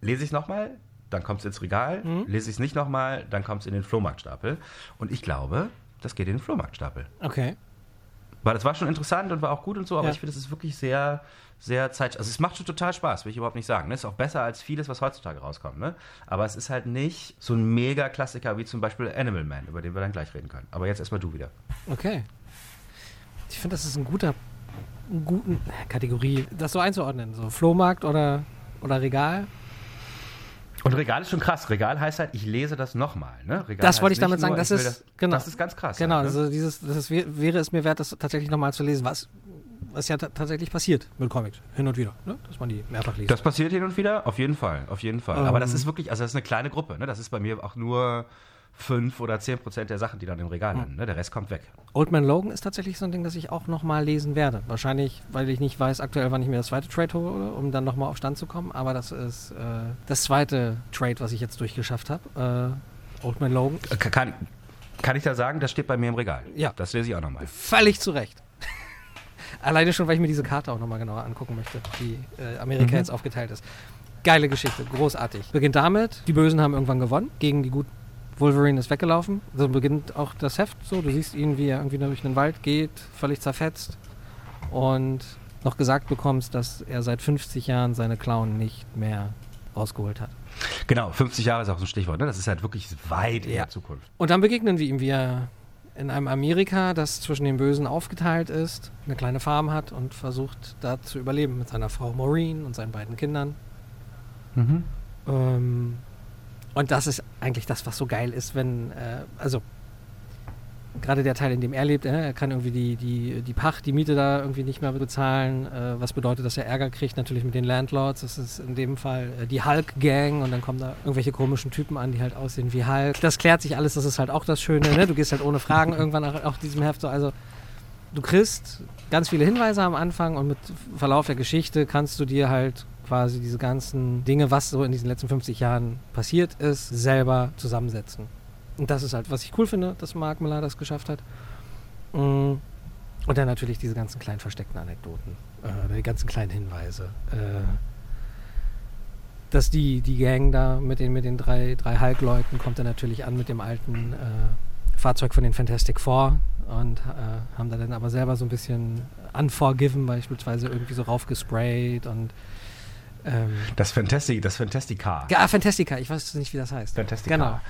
Speaker 3: lese ich es nochmal, dann kommt es ins Regal, lese ich es nicht nochmal, dann kommt es in den Flohmarktstapel. Und ich glaube, das geht in den Flohmarktstapel.
Speaker 2: Okay.
Speaker 3: Weil das war schon interessant und war auch gut und so, aber
Speaker 2: Ja.
Speaker 3: ich finde, es ist wirklich sehr, sehr zeit. Also es macht schon total Spaß, will ich überhaupt nicht sagen. Ne? Ist auch besser als vieles, was heutzutage rauskommt. Ne? Aber es ist halt nicht so ein Mega-Klassiker wie zum Beispiel Animal Man, über den wir dann gleich reden können. Aber jetzt erstmal du wieder.
Speaker 2: Okay. Ich finde, das ist ein guter, einen guten Kategorie, das so einzuordnen. So Flohmarkt oder, oder Regal.
Speaker 3: Und Regal ist schon krass. Regal heißt halt, ich lese das nochmal. Ne? Regal
Speaker 2: Das wollte ich damit
Speaker 3: nicht
Speaker 2: sagen,
Speaker 3: nur,
Speaker 2: das
Speaker 3: ich
Speaker 2: ist-
Speaker 3: will
Speaker 2: genau.
Speaker 3: Das ist ganz krass.
Speaker 2: Genau,
Speaker 3: halt, ne?
Speaker 2: also dieses, das ist, wär- wäre es mir wert, das tatsächlich nochmal zu lesen, was, was ja ta- tatsächlich passiert mit Comics. Hin und wieder, ne? dass man die mehrfach liest.
Speaker 3: Das passiert hin und wieder, auf jeden Fall, auf jeden Fall. Aber das
Speaker 2: Ähm.
Speaker 3: ist wirklich, also das ist eine kleine Gruppe. Ne? Das ist bei mir auch nur fünf oder zehn Prozent der Sachen, die dann im Regal landen. Ne? Der Rest kommt weg.
Speaker 2: Old Man Logan ist tatsächlich so ein Ding, das ich auch nochmal lesen werde. Wahrscheinlich, weil ich nicht weiß aktuell, wann ich mir das zweite Trade hole, um dann nochmal auf Stand zu kommen. Aber das ist äh, das zweite Trade, was ich jetzt durchgeschafft habe. Äh, Old Man Logan.
Speaker 3: Äh, Kann, kann ich da sagen, das steht bei mir im Regal.
Speaker 2: Ja.
Speaker 3: Das lese ich auch nochmal.
Speaker 2: Völlig zu Recht. Alleine schon, weil ich mir diese Karte auch nochmal genauer angucken möchte, wie äh, Amerika
Speaker 3: Mhm.
Speaker 2: jetzt aufgeteilt ist. Geile Geschichte, großartig. Beginnt damit, die Bösen haben irgendwann gewonnen gegen die guten. Wolverine ist weggelaufen. So beginnt auch das Heft so. Du siehst ihn, wie er irgendwie durch den Wald geht, völlig zerfetzt. Und noch gesagt bekommst, dass er seit 50 Jahren seine Clown nicht mehr rausgeholt hat.
Speaker 3: Genau, 50 Jahre ist auch so ein Stichwort. Ne? Das ist halt wirklich weit in
Speaker 2: Ja.
Speaker 3: der Zukunft.
Speaker 2: Und dann begegnen wir ihm, wie er in einem Amerika, das zwischen den Bösen aufgeteilt ist, eine kleine Farm hat und versucht, da zu überleben mit seiner Frau Maureen und seinen beiden Kindern. Ähm, und das ist eigentlich das, was so geil ist, wenn, äh, also gerade der Teil, in dem er lebt, äh, er kann irgendwie die, die, die Pacht, die Miete da irgendwie nicht mehr bezahlen, äh, was bedeutet, dass er Ärger kriegt, natürlich mit den Landlords. Das ist in dem Fall äh, die Hulk-Gang und dann kommen da irgendwelche komischen Typen an, die halt aussehen wie Hulk. Das klärt sich alles, das ist halt auch das Schöne, ne? Du gehst halt ohne Fragen irgendwann nach auch diesem Heft so, also du kriegst ganz viele Hinweise am Anfang und mit Verlauf der Geschichte kannst du dir halt quasi diese ganzen Dinge, was so in diesen letzten 50 Jahren passiert ist, selber zusammensetzen. Und das ist halt, was ich cool finde, dass Mark Millar das geschafft hat. Mm. Und dann natürlich diese ganzen kleinen versteckten Anekdoten, äh, die ganzen kleinen Hinweise. Äh, dass die, die Gang da mit den, mit den drei, drei Hulk-Leuten kommt dann natürlich an mit dem alten äh, Fahrzeug von den Fantastic Four und äh, haben da dann aber selber so ein bisschen Unforgiven beispielsweise irgendwie so raufgesprayt und ähm,
Speaker 3: Das Fantastic, das Fantastica.
Speaker 2: ja, Fantastica, ich weiß nicht, wie das heißt.
Speaker 3: Fantastica.
Speaker 2: Genau.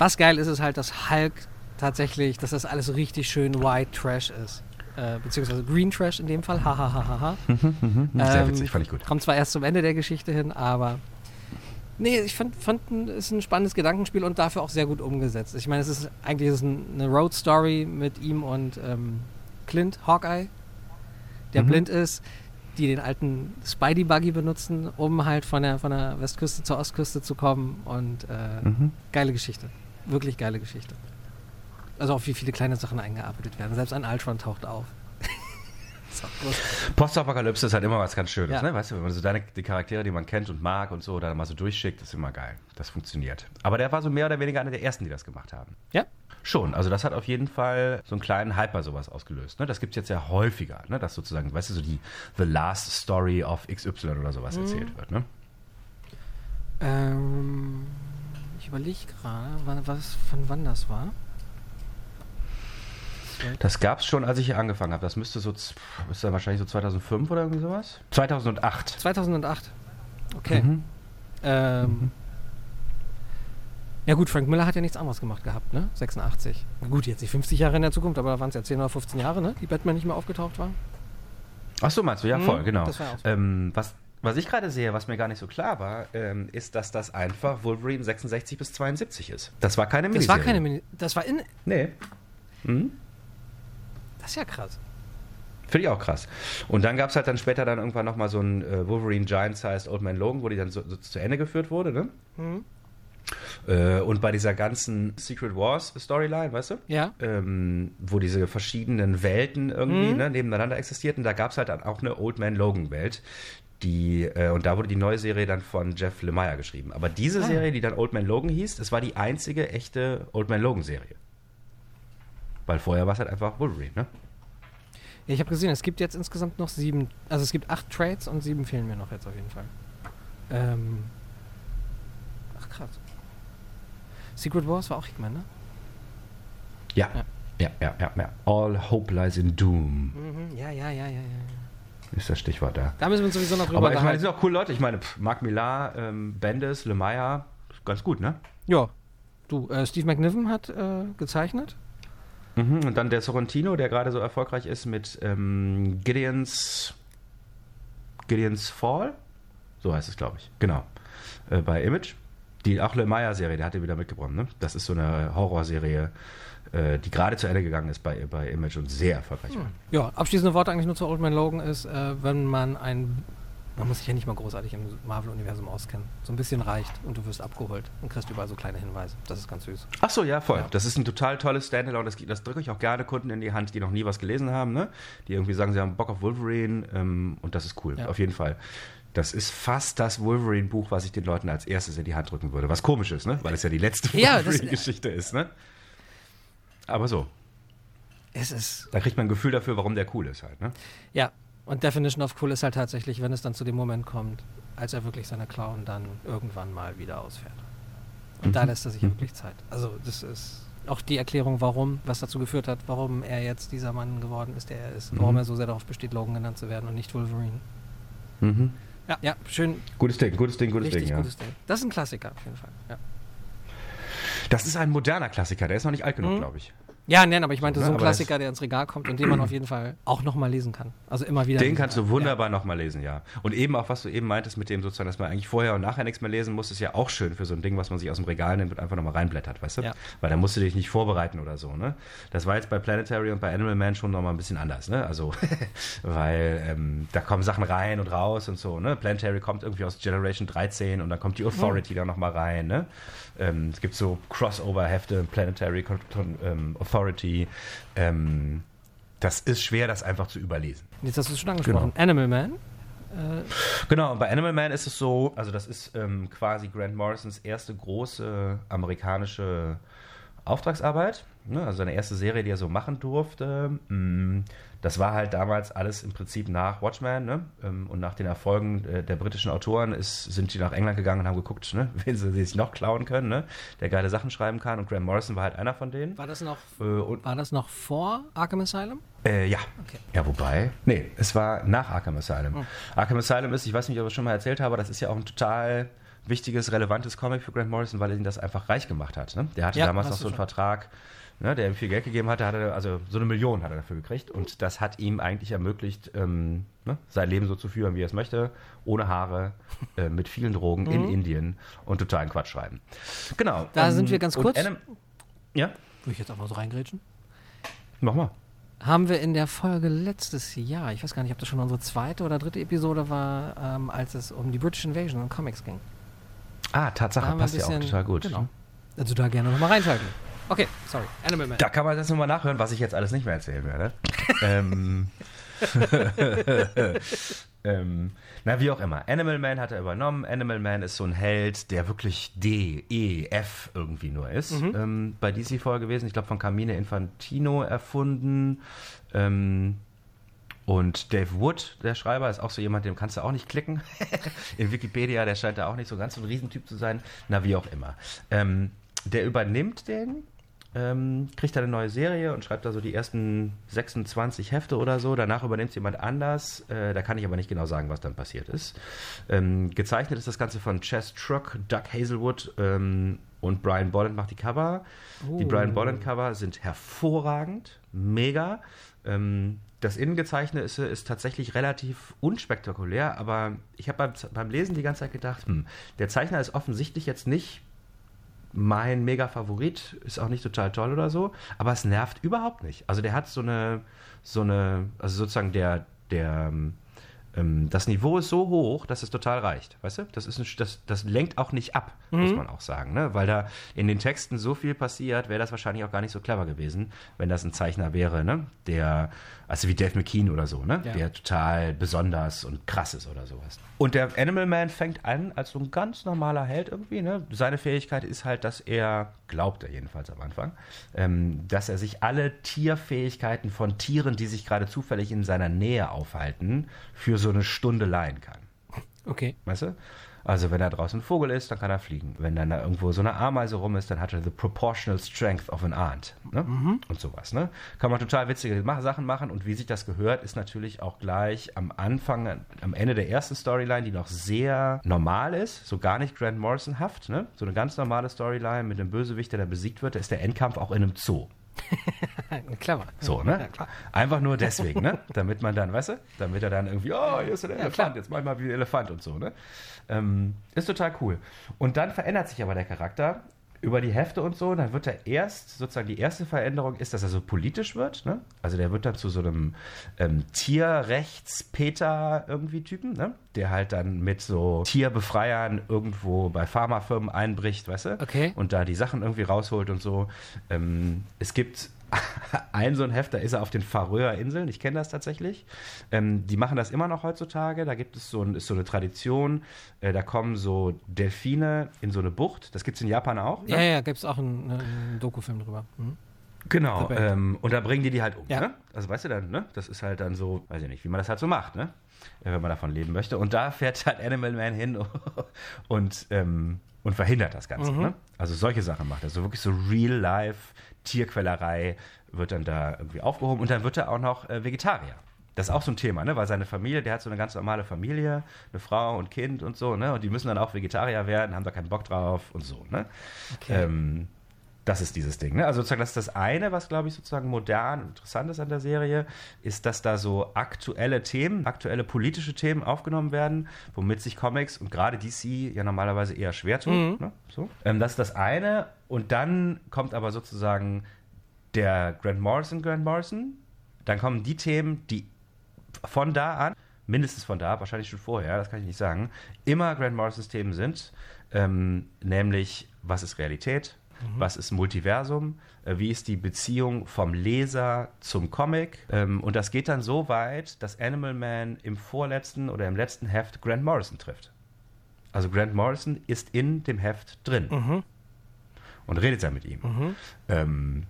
Speaker 2: Was geil ist, ist halt, dass Hulk tatsächlich, dass das alles so richtig schön White Trash ist. Äh, beziehungsweise Green Trash in dem Fall. Hahaha.
Speaker 3: Mhm, Sehr
Speaker 2: Ähm,
Speaker 3: witzig, fand ich gut.
Speaker 2: Kommt zwar erst zum Ende der Geschichte hin, aber. Nee, ich fand, fand ein- ist ein spannendes Gedankenspiel und dafür auch sehr gut umgesetzt. Ich meine, es ist eigentlich ist eine Road Story mit ihm und ähm, Clint, Hawkeye, der
Speaker 3: Mhm.
Speaker 2: blind ist, die den alten Spidey Buggy benutzen, um halt von der, von der Westküste zur Ostküste zu kommen und äh,
Speaker 3: Mhm.
Speaker 2: geile Geschichte. Wirklich geile Geschichte. Also auch wie viele kleine Sachen eingearbeitet werden. Selbst ein Ultron taucht auf.
Speaker 3: Postapokalypse ist halt immer was ganz Schönes,
Speaker 2: Ja.
Speaker 3: ne? Weißt du, wenn man so deine, die Charaktere, die man kennt und mag und so, da mal so durchschickt, ist immer geil. Das funktioniert. Aber der war so mehr oder weniger einer der ersten, die das gemacht haben.
Speaker 2: Ja,
Speaker 3: Schon, also das hat auf jeden Fall so einen kleinen Hype bei sowas ausgelöst. Ne? Das gibt es jetzt ja häufiger, ne? dass sozusagen, weißt du, so die The Last Story of XY oder sowas
Speaker 2: Mhm.
Speaker 3: erzählt wird. Ne?
Speaker 2: Ähm, ich überlege gerade, wann, was, von wann das war.
Speaker 3: Das gab es schon, als ich hier angefangen habe. Das müsste so, z- ist dann wahrscheinlich so 2005 oder irgendwie sowas? 2008.
Speaker 2: 2008. Okay.
Speaker 3: Mhm.
Speaker 2: Ähm, ja gut, Frank Miller hat ja nichts anderes gemacht gehabt, ne? 86. Na Gut, jetzt nicht 50 Jahre in der Zukunft, aber da waren es ja 10 oder 15 Jahre, ne? Die Batman nicht mehr aufgetaucht war.
Speaker 3: Ach so, meinst du? Ja,
Speaker 2: Mhm,
Speaker 3: voll, genau.
Speaker 2: das war auch so.
Speaker 3: Ähm, was, was ich gerade sehe, was mir gar nicht so klar war, ähm, ist, dass das einfach Wolverine 66 bis 72 ist. Das war keine
Speaker 2: Das
Speaker 3: Miniserie.
Speaker 2: war keine Mini Das war in.
Speaker 3: Nee. Mhm.
Speaker 2: Das ist ja krass.
Speaker 3: Finde ich auch krass. Und dann gab es halt dann später dann irgendwann nochmal so ein äh, Wolverine Giant-Sized Old Man Logan, wo die dann so, so zu Ende geführt wurde, ne?
Speaker 2: Mhm.
Speaker 3: Äh, und bei dieser ganzen Secret Wars Storyline, weißt du?
Speaker 2: Ja.
Speaker 3: Ähm, wo diese verschiedenen Welten irgendwie
Speaker 2: Mhm.
Speaker 3: ne, nebeneinander existierten, da gab es halt dann auch eine Old Man Logan Welt. Die, äh, und da wurde die neue Serie dann von Jeff Lemire geschrieben. Aber diese
Speaker 2: Ah.
Speaker 3: Serie, die dann Old Man Logan hieß, das war die einzige echte Old Man Logan Serie. Weil vorher war es halt einfach Wolverine, ne?
Speaker 2: Ja, ich habe gesehen, es gibt jetzt insgesamt noch sieben. Also es gibt acht Trades und sieben fehlen mir noch jetzt auf jeden Fall. Ähm. Ach krass. Secret Wars war auch Hickman, ne?
Speaker 3: Ja.
Speaker 2: Ja.
Speaker 3: Ja, ja, ja, ja. All hope lies in doom
Speaker 2: Mhm. Ja, ja, ja, ja, ja.
Speaker 3: Ist das Stichwort da.
Speaker 2: Da müssen wir uns sowieso noch drüber
Speaker 3: Aber ich meine, die
Speaker 2: unterhalten.
Speaker 3: sind auch coole Leute. Ich meine, pff, Mark Millar, ähm, Bendis, Lemire, ganz gut, ne?
Speaker 2: Ja. Du, äh, Steve McNiven hat äh, gezeichnet.
Speaker 3: Mhm. Und dann der Sorrentino, der gerade so erfolgreich ist mit ähm, Gideons Gideons Fall. So heißt es, glaube ich. Genau. Äh, bei Image. Die auch Lemire-Serie, der hat die wieder mitgebracht. Ne? Das ist so eine Horrorserie, äh, die gerade zu Ende gegangen ist bei, bei Image und sehr erfolgreich war.
Speaker 2: Ja, abschließende Worte eigentlich nur zu Old Man Logan ist, äh, wenn man ein. Man muss sich ja nicht mal großartig im Marvel-Universum auskennen. So ein bisschen reicht und du wirst abgeholt und kriegst überall so kleine Hinweise. Das ist ganz süß.
Speaker 3: Ach so, ja, voll.
Speaker 2: Ja.
Speaker 3: Das ist ein total tolles Standalone. Das, das drücke ich auch gerne Kunden in die Hand, die noch nie was gelesen haben, ne? Die irgendwie sagen, sie haben Bock auf Wolverine ähm, und das ist cool,
Speaker 2: Ja.
Speaker 3: auf jeden Fall. Das ist fast das Wolverine-Buch, was ich den Leuten als erstes in die Hand drücken würde. Was komisch ist, ne? Weil es ja die letzte
Speaker 2: Ja,
Speaker 3: Wolverine-Geschichte ist, ne? Aber so,
Speaker 2: Es ist.
Speaker 3: da kriegt man ein Gefühl dafür, warum der cool ist halt, ne?
Speaker 2: Ja, Und Definition of Cool ist halt tatsächlich, wenn es dann zu dem Moment kommt, als er wirklich seine Klauen dann irgendwann mal wieder ausfährt. Und
Speaker 3: Mhm.
Speaker 2: da lässt er sich
Speaker 3: Mhm.
Speaker 2: wirklich Zeit. Also das ist auch die Erklärung, warum, was dazu geführt hat, warum er jetzt dieser Mann geworden ist, der er ist. Warum
Speaker 3: Mhm.
Speaker 2: er so sehr darauf besteht, Logan genannt zu werden und nicht Wolverine.
Speaker 3: Mhm.
Speaker 2: Ja, ja, schön.
Speaker 3: Gutes Ding, gutes Ding, gutes
Speaker 2: richtig
Speaker 3: Ding, ja.
Speaker 2: gutes Ding. Das ist ein Klassiker auf jeden Fall. Ja,
Speaker 3: Das ist ein moderner Klassiker, der ist noch nicht alt genug,
Speaker 2: Mhm.
Speaker 3: glaube ich.
Speaker 2: Ja nein, aber ich meinte
Speaker 3: So, ne,
Speaker 2: ein Klassiker, der ins Regal kommt und den man auf jeden Fall auch nochmal lesen kann. Also immer wieder.
Speaker 3: Den kannst du wunderbar nochmal lesen, ja. Und eben auch, was du eben meintest mit dem sozusagen, dass man eigentlich vorher und nachher nichts mehr lesen muss, ist ja auch schön für so ein Ding, was man sich aus dem Regal nimmt und einfach nochmal reinblättert, weißt du?
Speaker 2: Ja.
Speaker 3: Weil da musst du dich nicht vorbereiten oder so, ne? Das war jetzt bei Planetary und bei Animal Man schon nochmal ein bisschen anders, ne? Also, weil ähm, da kommen Sachen rein und raus und so, ne? Planetary kommt irgendwie aus Generation 13 und dann kommt die Authority da nochmal rein, ne? Ähm, es gibt so Crossover-Hefte, Planetary ähm, Authority. Ähm, das ist schwer, das einfach zu überlesen.
Speaker 2: Jetzt hast du es schon angesprochen.
Speaker 3: Genau.
Speaker 2: Animal Man. Äh,
Speaker 3: Genau, bei Animal Man ist es so, also das ist ähm, quasi Grant Morrisons erste große amerikanische Auftragsarbeit, ne? also seine erste Serie, die er so machen durfte. Das war halt damals alles im Prinzip nach Watchmen ne? Ähm, und nach den Erfolgen äh, der britischen Autoren ist, sind die nach England gegangen und haben geguckt, ne? wen sie sich noch klauen können, ne? der geile Sachen schreiben kann und Grant Morrison war halt einer von denen.
Speaker 2: war, das noch,
Speaker 3: Äh, und,
Speaker 2: war das noch vor Arkham Asylum?
Speaker 3: äh, ja.
Speaker 2: Okay.
Speaker 3: Ja, wobei, nee, es war nach Arkham Asylum. Arkham Asylum ist, ich weiß nicht, ob ich es schon mal erzählt habe, das ist ja auch ein total wichtiges, relevantes Comic für Grant Morrison, weil er ihn das einfach reich gemacht hat. Ne? Der hatte
Speaker 2: Ja,
Speaker 3: damals noch so einen
Speaker 2: schon.
Speaker 3: Vertrag, ne, der ihm viel Geld gegeben hatte, hatte er- also so eine Million hat er dafür gekriegt und das hat ihm eigentlich ermöglicht, ähm, ne, sein Leben so zu führen, wie er es möchte, ohne Haare, äh, mit vielen Drogen in Indien und totalen Quatsch schreiben. Genau.
Speaker 2: Mhm. Da
Speaker 3: ähm,
Speaker 2: sind wir ganz kurz.
Speaker 3: Anim- ja,
Speaker 2: Würde ich jetzt einfach so reingrätschen?
Speaker 3: mach mal.
Speaker 2: Haben wir in der Folge letztes Jahr, ich weiß gar nicht, ob das schon unsere zweite oder dritte Episode war, ähm, als es um die British Invasion und Comics ging.
Speaker 3: Ah, Tatsache, passt ja auch total gut.
Speaker 2: Genau. Also da gerne nochmal reinschalten. Okay, sorry. Animal Man.
Speaker 3: Da kann man das nochmal nachhören, was ich jetzt alles nicht mehr erzählen werde. ähm, ähm, na, wie auch immer. Animal Man hat er übernommen. Animal Man ist so ein Held, der wirklich D, E, F irgendwie nur ist. Ähm, bei DC vorher gewesen, ich glaube von Carmine Infantino erfunden. Ähm, und Dave Wood, der Schreiber, ist auch so jemand, dem kannst du auch nicht klicken. In Wikipedia, der scheint da auch nicht so ganz so ein Riesentyp zu sein. Na, wie auch immer. Ähm, der übernimmt den, ähm, kriegt da eine neue Serie und schreibt da so die ersten 26 Hefte oder so. Danach übernimmt jemand anders. Äh, da kann ich aber nicht genau sagen, was dann passiert ist. Ähm, gezeichnet ist das Ganze von Chess Truck, Doug Hazelwood ähm, und Brian Bolland macht die Cover. Die
Speaker 2: Oh.
Speaker 3: Brian Bolland Cover sind hervorragend, mega. Ähm, das Innengezeichnet ist, ist tatsächlich relativ unspektakulär, aber ich habe beim, beim Lesen die ganze Zeit gedacht, hm, der Zeichner ist offensichtlich jetzt nicht mein Mega-Favorit, ist auch nicht total toll oder so, aber es nervt überhaupt nicht. Also der hat so eine, so eine, also sozusagen der, der, ähm, ähm, das Niveau ist so hoch, dass es total reicht, weißt du? Das, ist ein, das, das lenkt auch nicht ab, muss man auch sagen, ne? Weil da in den Texten so viel passiert, wäre das wahrscheinlich auch gar nicht so clever gewesen, wenn das ein Zeichner wäre, ne? Der, also wie Dave McKean oder so, ne?
Speaker 2: Ja.
Speaker 3: Der total besonders und krass ist oder sowas. Und der Animal Man fängt an als so ein ganz normaler Held irgendwie, ne? Seine Fähigkeit ist halt, dass er, glaubt er jedenfalls am Anfang, ähm, dass er sich alle Tierfähigkeiten von Tieren, die sich gerade zufällig in seiner Nähe aufhalten, für so eine Stunde leihen kann.
Speaker 2: Okay.
Speaker 3: Weißt du? Also wenn da draußen ein Vogel ist, dann kann er fliegen. Wenn dann da irgendwo so eine Ameise rum ist, dann hat er the proportional strength of an ant. Ne? Und sowas. Ne? Kann man total witzige Sachen machen. Und wie sich das gehört, ist natürlich auch gleich am Anfang, am Ende der ersten Storyline, die noch sehr normal ist, so gar nicht Grant Morrison-haft. Ne? So eine ganz normale Storyline mit einem Bösewicht, der da besiegt wird, da ist der Endkampf auch in einem Zoo.
Speaker 2: Clever.
Speaker 3: So,
Speaker 2: Ja,
Speaker 3: ne?
Speaker 2: klar.
Speaker 3: Einfach nur deswegen, ne? Damit man dann, weißt du, damit er dann irgendwie, oh, hier ist der
Speaker 2: Ja,
Speaker 3: Elefant,
Speaker 2: klar.
Speaker 3: jetzt mach ich mal wie ein Elefant und so, ne? Ähm, ist total cool. Und dann verändert sich aber der Charakter über die Hefte und so, dann wird er erst, sozusagen die erste Veränderung ist, dass er so politisch wird, ne? Also der wird dann zu so einem ähm, Tierrechts-Peter irgendwie Typen, ne? Der halt dann mit so Tierbefreiern irgendwo bei Pharmafirmen einbricht, weißt du?
Speaker 2: Okay.
Speaker 3: Und da die Sachen irgendwie rausholt und so. Ähm, es gibt ein so ein Heft, da ist er auf den Färöer Inseln, ich kenne das tatsächlich. Ähm, die machen das immer noch heutzutage. Da gibt es so, ein, ist so eine Tradition, äh, da kommen so Delfine in so eine Bucht. Das gibt es in Japan auch. Ne?
Speaker 2: Ja, ja, gibt es auch einen, einen Dokufilm drüber. Mhm.
Speaker 3: Genau, ähm, und da bringen die die halt um.
Speaker 2: Ja.
Speaker 3: Ne? Also weißt du dann, ne? Das ist halt dann so, weiß ich nicht, wie man das halt so macht, ne? Äh, Wenn man davon leben möchte. Und da fährt halt Animal Man hin und, ähm, und verhindert das Ganze.
Speaker 2: Mhm.
Speaker 3: Ne? Also solche Sachen macht er. So wirklich so Real-Life Tierquälerei wird dann da irgendwie aufgehoben. Und dann wird er auch noch äh, Vegetarier. Das ist auch so ein Thema, ne? Weil seine Familie, der hat so eine ganz normale Familie, eine Frau und Kind und so, ne? Und die müssen dann auch Vegetarier werden, haben da keinen Bock drauf und so, ne?
Speaker 2: Okay.
Speaker 3: Ähm, das ist dieses Ding. Ne? Also sozusagen, das ist das eine, was glaube ich sozusagen modern und interessant ist an der Serie, ist, dass da so aktuelle Themen, aktuelle politische Themen aufgenommen werden, womit sich Comics und gerade DC ja normalerweise eher schwer tun. Ne? So. Ähm, das ist das eine. Und dann kommt aber sozusagen der Grant Morrison, Grant Morrison. Dann kommen die Themen, die von da an, mindestens von da, wahrscheinlich schon vorher, das kann ich nicht sagen, immer Grant Morrisons Themen sind, ähm, nämlich was ist Realität, was ist Multiversum, äh, wie ist die Beziehung vom Leser zum Comic? Ähm, und das geht dann so weit, dass Animal Man im vorletzten oder im letzten Heft Grant Morrison trifft. Also Grant Morrison ist in dem Heft drin. Und redet dann mit ihm. Ähm,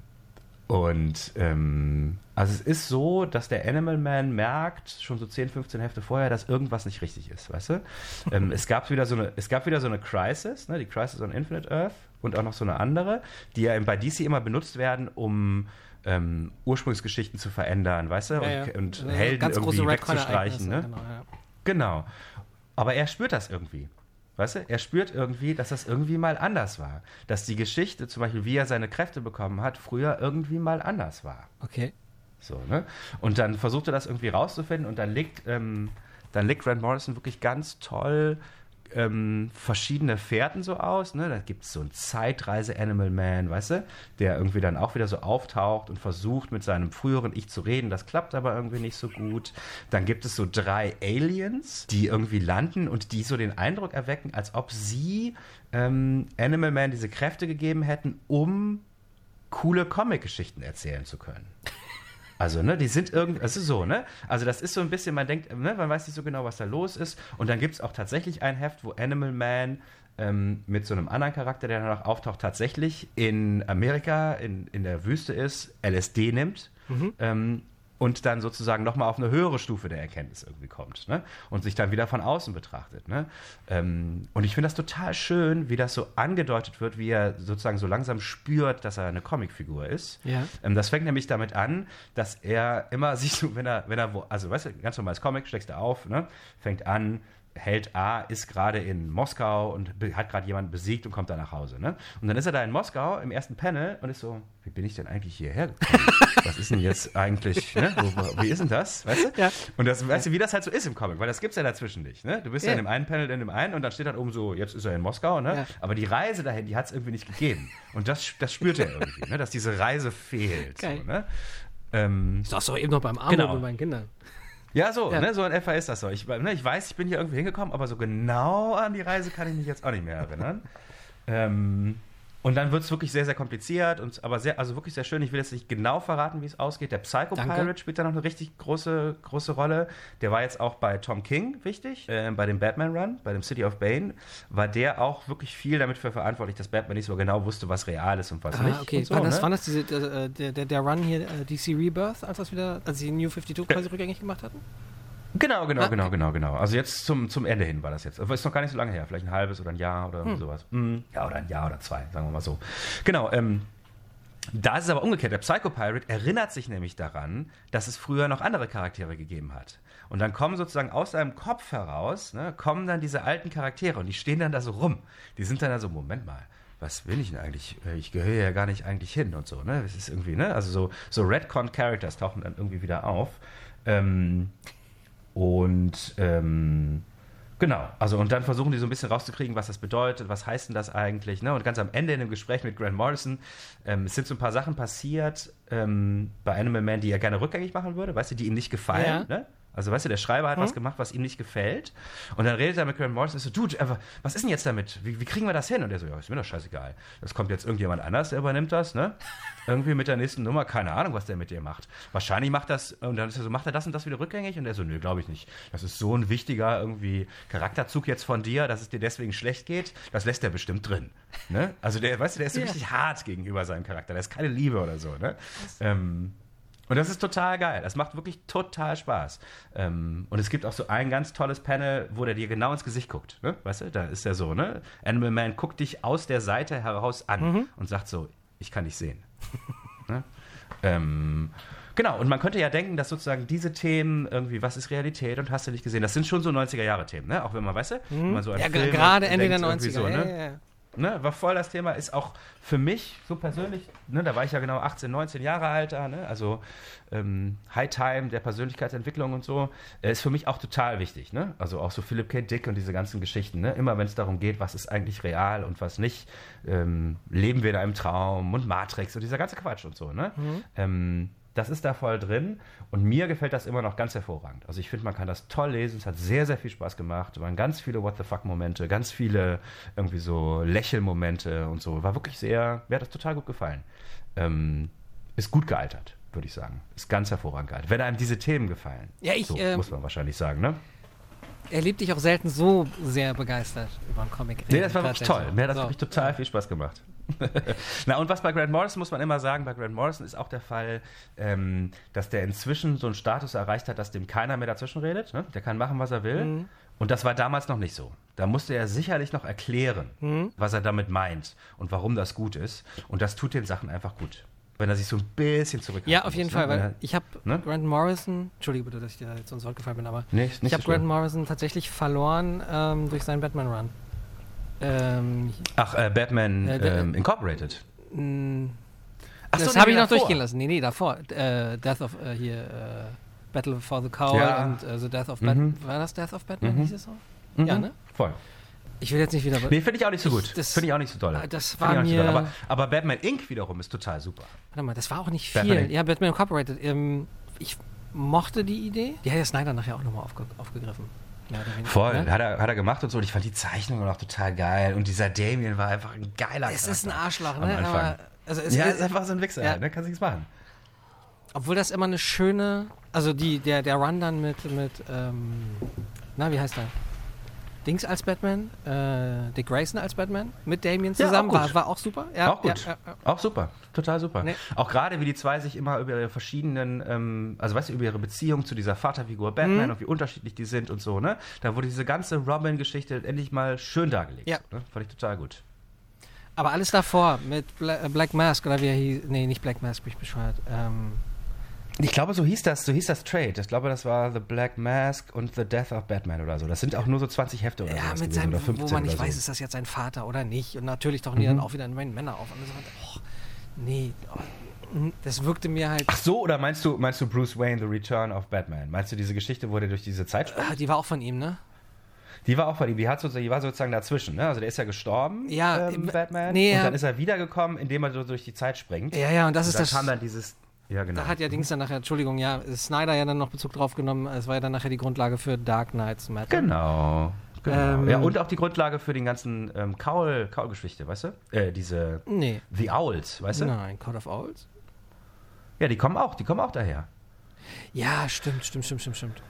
Speaker 3: und ähm, also es ist so, dass der Animal Man merkt, schon so 10, 15 Hefte vorher, dass irgendwas nicht richtig ist, weißt du? ähm, es, gab wieder so eine, es gab wieder so eine Crisis, ne, die Crisis on Infinite Earth und auch noch so eine andere, die ja bei DC immer benutzt werden, um ähm, Ursprungsgeschichten zu verändern, weißt du? Und,
Speaker 2: Ja, ja.
Speaker 3: und Helden irgendwie wegzustreichen. Ne?
Speaker 2: Genau, ja.
Speaker 3: Genau. Aber er spürt das irgendwie. Weißt du, er spürt irgendwie, dass das irgendwie mal anders war. Dass die Geschichte, zum Beispiel, wie er seine Kräfte bekommen hat, früher irgendwie mal anders war.
Speaker 2: Okay.
Speaker 3: So, ne? Und dann versucht er das irgendwie rauszufinden und dann legt, ähm, dann legt Grant Morrison wirklich ganz toll ähm, verschiedene Fährten so aus. Ne? Da gibt es so einen Zeitreise-Animal Man, weißt du, der irgendwie dann auch wieder so auftaucht und versucht mit seinem früheren Ich zu reden. Das klappt aber irgendwie nicht so gut. Dann gibt es so drei Aliens, die irgendwie landen und die so den Eindruck erwecken, als ob sie ähm, Animal Man diese Kräfte gegeben hätten, um coole Comic-Geschichten erzählen zu können. Also, ne, die sind irgendwie, es ist so, ne? Also, das ist so ein bisschen, man denkt, ne, man weiß nicht so genau, was da los ist. Und dann gibt es auch tatsächlich ein Heft, wo Animal Man ähm, mit so einem anderen Charakter, der danach auftaucht, tatsächlich in Amerika, in, in der Wüste ist, LSD nimmt. Ähm, und dann sozusagen nochmal auf eine höhere Stufe der Erkenntnis irgendwie kommt ne? und sich dann wieder von außen betrachtet. Ne? Ähm, und ich finde das total schön, wie das so angedeutet wird, wie er sozusagen so langsam spürt, dass er eine Comicfigur ist.
Speaker 2: Ja.
Speaker 3: Ähm, das fängt nämlich damit an, dass er immer sich so, wenn er, wenn er wo, also weißt du, ganz normales Comic, steckst du auf, ne? fängt an, Held A ist gerade in Moskau und hat gerade jemanden besiegt und kommt dann nach Hause. Ne? Und dann ist er da in Moskau im ersten Panel und ist so, wie bin ich denn eigentlich hierher gekommen? Was ist denn jetzt eigentlich, ne? wo, wo, wie ist denn das? Weißt du?
Speaker 2: Ja.
Speaker 3: Und das, weißt du, wie das halt so ist im Comic, weil das gibt's ja dazwischen nicht. Ne? Du bist ja
Speaker 2: Ja.
Speaker 3: in dem einen Panel, in dem einen und dann steht dann oben so, jetzt ist er in Moskau, ne?
Speaker 2: Ja.
Speaker 3: aber die Reise dahin, die hat es irgendwie nicht gegeben. Und das, das spürt er irgendwie, ne? dass diese Reise fehlt.
Speaker 2: Geil.
Speaker 3: So, ne? ähm,
Speaker 2: Ich saß doch eben noch beim Arm
Speaker 3: Genau.
Speaker 2: mit meinen Kindern.
Speaker 3: Ja, so,
Speaker 2: Ja.
Speaker 3: Ne, so in etwa ist das so. Ich, ne, ich weiß, ich bin hier irgendwie hingekommen, aber so genau an die Reise kann ich mich jetzt auch nicht mehr erinnern. ähm, und dann wird es wirklich sehr, sehr kompliziert, und, aber sehr, also wirklich sehr schön. Ich will jetzt nicht genau verraten, wie es ausgeht. Der Psycho
Speaker 2: Danke.
Speaker 3: Pirate spielt da noch eine richtig große, große Rolle. Der war jetzt auch bei Tom King wichtig, äh, bei dem Batman Run, bei dem City of Bane, war der auch wirklich viel damit für verantwortlich, dass Batman nicht so genau wusste, was real ist und was
Speaker 2: Ah,
Speaker 3: nicht.
Speaker 2: okay.
Speaker 3: So,
Speaker 2: war, das,
Speaker 3: ne?
Speaker 2: war das diese, äh, der, der, der Run hier, äh, DC Rebirth, als das wieder, als sie New 52 quasi rückgängig gemacht hatten?
Speaker 3: Genau, genau,
Speaker 2: Ah,
Speaker 3: genau,
Speaker 2: okay.
Speaker 3: genau, genau. Also jetzt zum, zum Ende hin war das jetzt. Aber ist noch gar nicht so lange her. Vielleicht ein halbes oder ein Jahr oder
Speaker 2: Hm.
Speaker 3: sowas. Mm, Ja, oder ein Jahr oder zwei, sagen wir mal so. Genau, ähm, da ist es aber umgekehrt. Der Psycho Pirate erinnert sich nämlich daran, dass es früher noch andere Charaktere gegeben hat. Und dann kommen sozusagen aus seinem Kopf heraus, ne, kommen dann diese alten Charaktere und die stehen dann da so rum. Die sind dann da so, Moment mal, was will ich denn eigentlich? Äh, Ich gehöre ja gar nicht eigentlich hin und so, ne? Das ist irgendwie, ne? Also so, so Redcon-Characters tauchen dann irgendwie wieder auf. Ähm, und ähm, genau, also und dann versuchen die so ein bisschen rauszukriegen, was das bedeutet, was heißt denn das eigentlich, ne? Und ganz am Ende in dem Gespräch mit Grant Morrison, ähm, es sind so ein paar Sachen passiert ähm, bei Animal Man, die er gerne rückgängig machen würde, weißt du, die ihm nicht gefallen,
Speaker 2: Ja.
Speaker 3: ne? Also weißt du, der Schreiber hat
Speaker 2: Mhm.
Speaker 3: was gemacht, was ihm nicht gefällt. Und dann redet er mit Grant Morrison und ist so, Dude, was ist denn jetzt damit? Wie, wie kriegen wir das hin? Und er so, ja, ist mir doch scheißegal. Das kommt jetzt irgendjemand anders, der übernimmt das, ne? Irgendwie mit der nächsten Nummer, keine Ahnung, was der mit dir macht. Wahrscheinlich macht das, und dann ist er so, macht er das und das wieder rückgängig? Und er so, nö, glaube ich nicht. Das ist so ein wichtiger irgendwie Charakterzug jetzt von dir, dass es dir deswegen schlecht geht. Das lässt er bestimmt drin. Ne? Also der, weißt du, der ist so
Speaker 2: Ja.
Speaker 3: richtig hart gegenüber seinem Charakter. Da ist keine Liebe oder so, ne? Ähm, und das ist total geil. Das macht wirklich total Spaß. Ähm, und es gibt auch so ein ganz tolles Panel, wo der dir genau ins Gesicht guckt. Ne? Weißt du, da ist er so, ne? Animal Man guckt dich aus der Seite heraus an und sagt so, ich kann dich sehen. ne? ähm, genau, und man könnte ja denken, dass sozusagen diese Themen, irgendwie, was ist Realität und hast du nicht gesehen, das sind schon so 90er-Jahre-Themen, ne? Auch wenn man, weißt du, wenn man so an
Speaker 2: Ja, gerade Ende der
Speaker 3: denkt,
Speaker 2: 90er.
Speaker 3: irgendwie So,
Speaker 2: ja,
Speaker 3: ne?
Speaker 2: ja, ja.
Speaker 3: Ne, war voll das Thema, ist auch für mich so persönlich, ne, da war ich ja genau 18, 19 Jahre alt, da, ne, also ähm, High Time der Persönlichkeitsentwicklung und so, äh, ist für mich auch total wichtig. Ne? Also auch so Philip K. Dick und diese ganzen Geschichten. Ne? Immer wenn es darum geht, was ist eigentlich real und was nicht, ähm, leben wir in einem Traum und Matrix und dieser ganze Quatsch und so. Ne? Ähm, das ist da voll drin und mir gefällt das immer noch ganz hervorragend. Also ich finde, man kann das toll lesen, es hat sehr, sehr viel Spaß gemacht, es waren ganz viele What the fuck-Momente, ganz viele irgendwie so Lächelmomente und so. War wirklich sehr, mir hat das total gut gefallen. Ähm, ist gut gealtert, würde ich sagen. Ist ganz hervorragend gealtert. Wenn einem diese Themen gefallen.
Speaker 2: Ja, ich,
Speaker 3: so,
Speaker 2: ähm,
Speaker 3: muss man wahrscheinlich sagen, ne?
Speaker 2: erlebt dich auch selten so sehr begeistert über einen Comic.
Speaker 3: Nee, das war wirklich toll. Mir hat das
Speaker 2: So.
Speaker 3: wirklich total viel Spaß gemacht. Na, und was bei Grant Morrison muss man immer sagen, bei Grant Morrison ist auch der Fall, ähm, dass der inzwischen so einen Status erreicht hat, dass dem keiner mehr dazwischen redet. Ne? Der kann machen, was er will.
Speaker 2: Mhm.
Speaker 3: Und das war damals noch nicht so. Da musste er sicherlich noch erklären,
Speaker 2: Mhm.
Speaker 3: was er damit meint und warum das gut ist. Und das tut den Sachen einfach gut. Wenn er sich so ein bisschen zurückhalten
Speaker 2: Ja, auf jeden
Speaker 3: muss,
Speaker 2: Fall,
Speaker 3: ne?
Speaker 2: Weil ich habe
Speaker 3: Ne?
Speaker 2: Grant Morrison, entschuldige bitte, dass ich dir jetzt ins Wort gefallen bin, aber
Speaker 3: Nee,
Speaker 2: ich habe
Speaker 3: so.
Speaker 2: Grant Morrison tatsächlich verloren ähm, durch seinen Batman-Run. Ähm,
Speaker 3: Ach, äh, Batman
Speaker 2: Äh, der-
Speaker 3: ähm, Incorporated.
Speaker 2: mh,
Speaker 3: Ach
Speaker 2: das habe ich noch
Speaker 3: davor.
Speaker 2: durchgehen lassen. Nee, nee, davor. Äh, Death of, äh, hier, äh, Battle for the Cowl
Speaker 3: Ja.
Speaker 2: und äh, The Death of
Speaker 3: Mhm.
Speaker 2: Batman. War das Death of Batman?
Speaker 3: Mhm.
Speaker 2: Hieß es so?
Speaker 3: Mhm.
Speaker 2: Ja, ne?
Speaker 3: Voll.
Speaker 2: Ich will jetzt nicht wieder...
Speaker 3: Nee, finde ich auch nicht so gut.
Speaker 2: das-
Speaker 3: Finde ich auch nicht so toll.
Speaker 2: äh, das war
Speaker 3: so
Speaker 2: mir-
Speaker 3: toll. Aber, aber Batman Inc. wiederum ist total super.
Speaker 2: Warte mal, das war auch nicht
Speaker 3: Batman
Speaker 2: viel.
Speaker 3: Inc.
Speaker 2: Ja, Batman Incorporated. Ähm, ich mochte die Idee. Die hat ja Snyder nachher auch nochmal aufge aufgegriffen. Mehr oder weniger,
Speaker 3: Voll,
Speaker 2: ne?
Speaker 3: hat, er, hat er gemacht und so. Und ich fand die Zeichnung auch total geil. Und dieser Damien war einfach ein geiler
Speaker 2: Es ist ein Arschloch,
Speaker 3: am
Speaker 2: ne?
Speaker 3: Anfang.
Speaker 2: Aber, also es
Speaker 3: ja,
Speaker 2: ist,
Speaker 3: ist einfach so ein Wichser,
Speaker 2: Ja.
Speaker 3: ne? Kannst nichts machen.
Speaker 2: obwohl das immer eine schöne, also die, der, der Run dann mit, mit ähm, na, wie heißt er? Dings als Batman, äh, Dick Grayson als Batman, mit Damien
Speaker 3: Ja, auch
Speaker 2: zusammen,
Speaker 3: gut.
Speaker 2: war, war auch super. Ja,
Speaker 3: auch gut.
Speaker 2: Ja, ja, ja.
Speaker 3: Auch super. Total super.
Speaker 2: Nee.
Speaker 3: Auch gerade, wie die zwei sich immer über ihre verschiedenen, ähm, also weißt du, über ihre Beziehung zu dieser Vaterfigur Batman
Speaker 2: Mhm.
Speaker 3: und wie unterschiedlich die sind und so, ne? Da wurde diese ganze Robin-Geschichte endlich mal schön dargelegt.
Speaker 2: Ja.
Speaker 3: Ne? Fand ich total gut.
Speaker 2: Aber alles davor mit Bla Black Mask oder wie er hieß, nee, nicht Black Mask, bin ich bescheuert. Ähm,
Speaker 3: Ich glaube, so hieß das, so hieß das Trade. Ich glaube, das war The Black Mask und The Death of Batman oder so. Das sind auch nur so 20 Hefte oder
Speaker 2: Ja,
Speaker 3: sowas
Speaker 2: mit seinem,
Speaker 3: oder 15
Speaker 2: wo man nicht
Speaker 3: so.
Speaker 2: weiß, ist das jetzt sein Vater oder nicht. Und natürlich tauchen die
Speaker 3: Mhm.
Speaker 2: dann auch wieder in meinen Männer auf. Und so, oh, nee, oh, das wirkte mir halt.
Speaker 3: Ach so, oder meinst du, meinst du Bruce Wayne, The Return of Batman? Meinst du diese Geschichte, wo der durch diese Zeit springt?
Speaker 2: Ah, die war auch von ihm, ne?
Speaker 3: Die war auch von ihm, die, hat sozusagen, die war sozusagen dazwischen. Ne? Also der ist ja gestorben,
Speaker 2: Ja,
Speaker 3: ähm,
Speaker 2: äh,
Speaker 3: Batman.
Speaker 2: nee,
Speaker 3: und
Speaker 2: ja.
Speaker 3: dann ist er wiedergekommen, indem er so durch die Zeit springt.
Speaker 2: Ja, ja, und das
Speaker 3: und
Speaker 2: ist
Speaker 3: dann
Speaker 2: das.
Speaker 3: kam dann dieses, ja genau.
Speaker 2: Da hat ja Dings dann nachher, Entschuldigung, ja, Snyder ja dann noch Bezug drauf genommen. Es war ja dann nachher die Grundlage für Dark Knights Metal.
Speaker 3: Genau. genau.
Speaker 2: Ähm,
Speaker 3: ja, und auch die Grundlage für den ganzen ähm, Kaul, Kaulgeschichte, weißt du? Äh, diese
Speaker 2: Nee.
Speaker 3: The Owls, weißt du?
Speaker 2: Nein, Code of Owls?
Speaker 3: Ja, die kommen auch, die kommen auch daher.
Speaker 2: Ja, stimmt, stimmt, stimmt, stimmt, stimmt.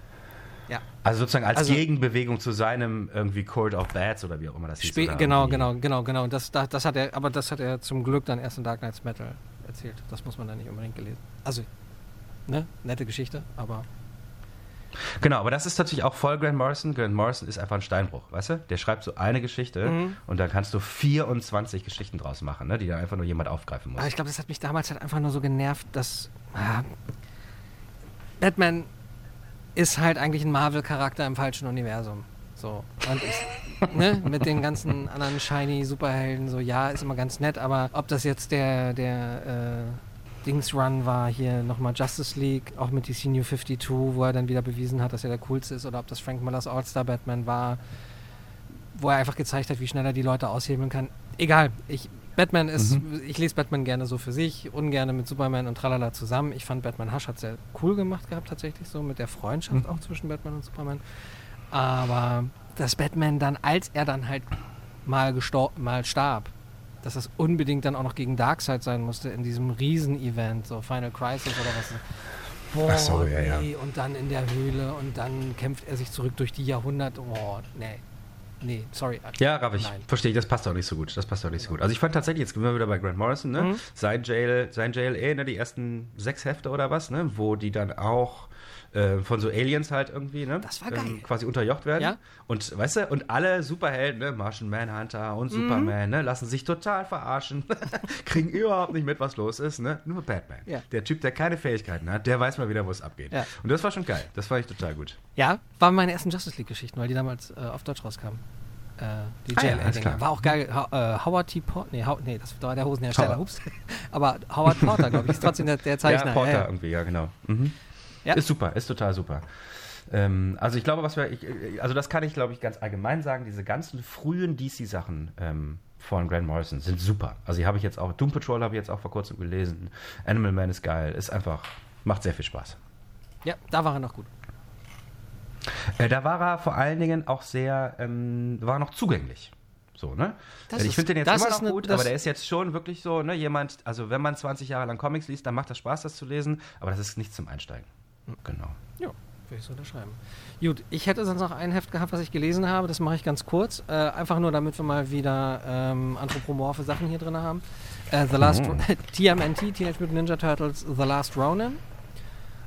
Speaker 3: Also sozusagen als
Speaker 2: Also-
Speaker 3: Gegenbewegung zu seinem irgendwie Court of Bats oder wie auch immer das hieß. Oder
Speaker 2: genau,
Speaker 3: irgendwie-
Speaker 2: genau, genau, genau. Das, das, das hat er, aber das hat er zum Glück dann erst in Dark Knights Metal erzählt. Das muss man dann nicht unbedingt gelesen. Also, ne, nette Geschichte, aber
Speaker 3: Genau, aber das ist natürlich auch voll Grant Morrison. Grant Morrison ist einfach ein Steinbruch, weißt du? Der schreibt so eine Geschichte
Speaker 2: Mhm.
Speaker 3: und dann kannst du 24 Geschichten draus machen, ne? die dann einfach nur jemand aufgreifen muss.
Speaker 2: Aber ich glaube, das hat mich damals halt einfach nur so genervt, dass ah, Batman ist halt eigentlich ein Marvel-Charakter im falschen Universum. So. Und ich, ne, mit den ganzen anderen shiny Superhelden, so ja, ist immer ganz nett, aber ob das jetzt der, der äh, Dings-Run war, hier nochmal Justice League, auch mit DC New 52, wo er dann wieder bewiesen hat, dass er der coolste ist, oder ob das Frank Millers All-Star Batman war, wo er einfach gezeigt hat, wie schnell er die Leute aushebeln kann. Egal, ich Batman ist, ich lese Batman gerne so für sich, ungerne mit Superman und Tralala zusammen. Ich fand Batman Hush hat sehr cool gemacht gehabt, tatsächlich so mit der Freundschaft auch zwischen Batman und Superman. Aber dass Batman dann, als er dann halt mal, mal starb, dass das unbedingt dann auch noch gegen Darkseid sein musste in diesem Riesen-Event, so Final Crisis oder was. Boah,
Speaker 3: so, ja, ja.
Speaker 2: nee, und dann in der Höhle und dann kämpft er sich zurück durch die Jahrhunderte. Oh, nee. Nee, sorry.
Speaker 3: Ja, raff ich.
Speaker 2: Nein.
Speaker 3: Verstehe ich, das passt auch nicht so gut. Das passt auch nicht so gut. Also ich fand tatsächlich, jetzt sind wir wieder bei Grant Morrison, ne?
Speaker 2: Mhm.
Speaker 3: Sein Jail, sein JLA, ne, die ersten sechs Hefte oder was, ne? Wo die dann auch äh, von so Aliens halt irgendwie, ne?
Speaker 2: Das war geil.
Speaker 3: quasi unterjocht werden.
Speaker 2: Ja.
Speaker 3: Und weißt du, und alle Superhelden, ne, Martian Manhunter
Speaker 2: Mhm.
Speaker 3: und Superman, ne, lassen sich total verarschen, kriegen überhaupt nicht mit, was los ist, ne? Nur Batman.
Speaker 2: Ja.
Speaker 3: Der Typ, der keine Fähigkeiten hat, der weiß mal wieder, wo es abgeht.
Speaker 2: Ja.
Speaker 3: Und das war schon geil. Das fand ich total gut.
Speaker 2: Ja, waren meine ersten Justice League-Geschichten, weil die damals äh, auf Deutsch rauskamen. Äh, die
Speaker 3: Ah ja.
Speaker 2: War auch geil. Ha äh, Howard T. Porter, nee, How nee, das war der Hosenhersteller, hups. Aber Howard Porter, glaube ich, ist trotzdem der, der Zeichner.
Speaker 3: Ja, Porter
Speaker 2: Ja, ja.
Speaker 3: irgendwie, ja, genau. Mhm.
Speaker 2: Ja.
Speaker 3: Ist super, ist total super. Ähm, also ich glaube, was wir, ich, äh, also das kann ich, glaube ich, ganz allgemein sagen, diese ganzen frühen DC-Sachen ähm, von Grant Morrison sind super. Also die habe ich jetzt auch, Doom Patrol habe ich jetzt auch vor kurzem gelesen, Animal Man ist geil, ist einfach, macht sehr viel Spaß.
Speaker 2: ja, da war er noch gut.
Speaker 3: Äh, da war er vor allen Dingen auch sehr, ähm, war noch zugänglich. So, ne?
Speaker 2: Das
Speaker 3: ich
Speaker 2: ist-
Speaker 3: finde den jetzt immer noch
Speaker 2: ne-
Speaker 3: gut, aber der ist jetzt schon wirklich so, ne, jemand, also wenn man 20 Jahre lang Comics liest, dann macht das Spaß, das zu lesen, aber das ist nichts zum Einsteigen. Genau.
Speaker 2: Ja, würde ich so unterschreiben. Gut, ich hätte sonst noch ein Heft gehabt, was ich gelesen habe. Das mache ich ganz kurz. Äh, einfach nur, damit wir mal wieder ähm, anthropomorphe Sachen hier drin haben. Äh, The Last
Speaker 3: Mhm.
Speaker 2: TMNT, Teenage Mutant Ninja Turtles, The Last Ronin.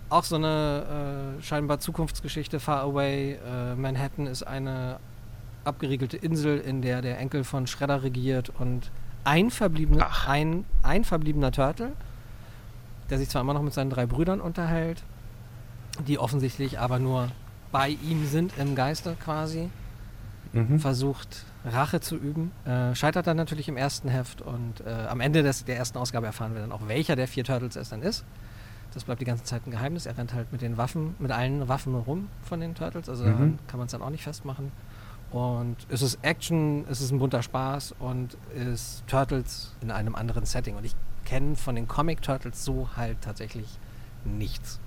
Speaker 2: Auch so eine äh, scheinbar Zukunftsgeschichte. Far Away, äh, Manhattan ist eine abgeriegelte Insel, in der der Enkel von Shredder regiert und ein, verbliebene, ein, ein verbliebener Turtle, der sich zwar immer noch mit seinen drei Brüdern unterhält, die offensichtlich aber nur bei ihm sind im Geiste quasi,
Speaker 3: Mhm.
Speaker 2: versucht Rache zu üben. Äh, scheitert dann natürlich im ersten Heft und äh, am Ende des, der ersten Ausgabe erfahren wir dann auch, welcher der vier Turtles es dann ist. Das bleibt die ganze Zeit ein Geheimnis. Er rennt halt mit den Waffen, mit allen Waffen rum von den Turtles, also
Speaker 3: Mhm.
Speaker 2: kann man es dann auch nicht festmachen. Und es ist Action, es ist ein bunter Spaß und ist Turtles in einem anderen Setting. Und ich kenne von den Comic Turtles so halt tatsächlich nichts.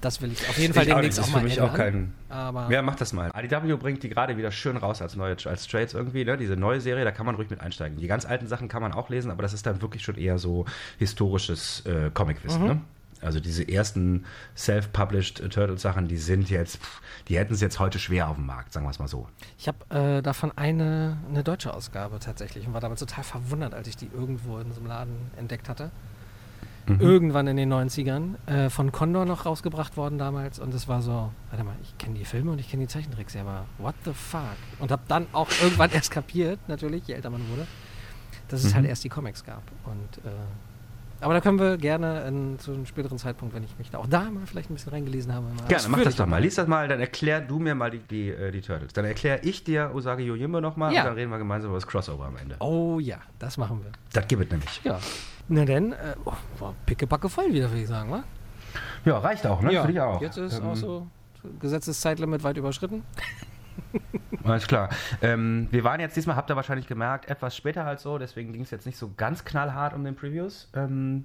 Speaker 2: Das will ich auf jeden Fall
Speaker 3: Ich auch
Speaker 2: demnächst
Speaker 3: nicht,
Speaker 2: auch,
Speaker 3: ist für
Speaker 2: mal
Speaker 3: mich
Speaker 2: ändern.
Speaker 3: auch kein.
Speaker 2: aber
Speaker 3: Ja, mach das mal. IDW bringt die gerade wieder schön raus als neue als Trades irgendwie, ne? Diese neue Serie, da kann man ruhig mit einsteigen. Die ganz alten Sachen kann man auch lesen, aber das ist dann wirklich schon eher so historisches äh, Comicwissen,
Speaker 2: Mhm.
Speaker 3: ne? Also diese ersten self-published äh, Turtle-Sachen, die sind jetzt, pff, die hätten es jetzt heute schwer auf dem Markt, sagen wir es mal so.
Speaker 2: Ich habe äh, davon eine, eine deutsche Ausgabe tatsächlich und war damals total verwundert, als ich die irgendwo in so einem Laden entdeckt hatte.
Speaker 3: Mhm.
Speaker 2: Irgendwann in den 90ern. Äh, von Condor noch rausgebracht worden damals und es war so, warte mal, ich kenne die Filme und ich kenne die Zeichentricks, aber what the fuck? Und habe dann auch irgendwann erst kapiert, natürlich, je älter man wurde, dass es
Speaker 3: Mhm.
Speaker 2: halt erst die Comics gab. Und, äh, aber da können wir gerne in, zu einem späteren Zeitpunkt, wenn ich mich da auch da mal vielleicht ein bisschen reingelesen habe. mal
Speaker 3: Gerne, mach das doch mal. Lies das mal, dann erklär du mir mal die, die, äh, die Turtles. Dann erkläre ich dir Usagi Yojimbo nochmal
Speaker 2: Ja.
Speaker 3: und dann reden wir gemeinsam über das Crossover am Ende.
Speaker 2: Oh ja, das machen wir.
Speaker 3: Das gibt es nämlich.
Speaker 2: Ja. Na denn, äh, oh, war pickepacke voll wieder, würde ich sagen, wa?
Speaker 3: Ja, reicht auch, ne?
Speaker 2: Ja,
Speaker 3: Finde ich auch.
Speaker 2: Jetzt ist
Speaker 3: Ähm,
Speaker 2: auch so Gesetzeszeitlimit weit überschritten.
Speaker 3: Alles klar. Ähm, wir waren jetzt diesmal, habt ihr wahrscheinlich gemerkt, etwas später halt so, deswegen ging es jetzt nicht so ganz knallhart um den Previews. Ähm,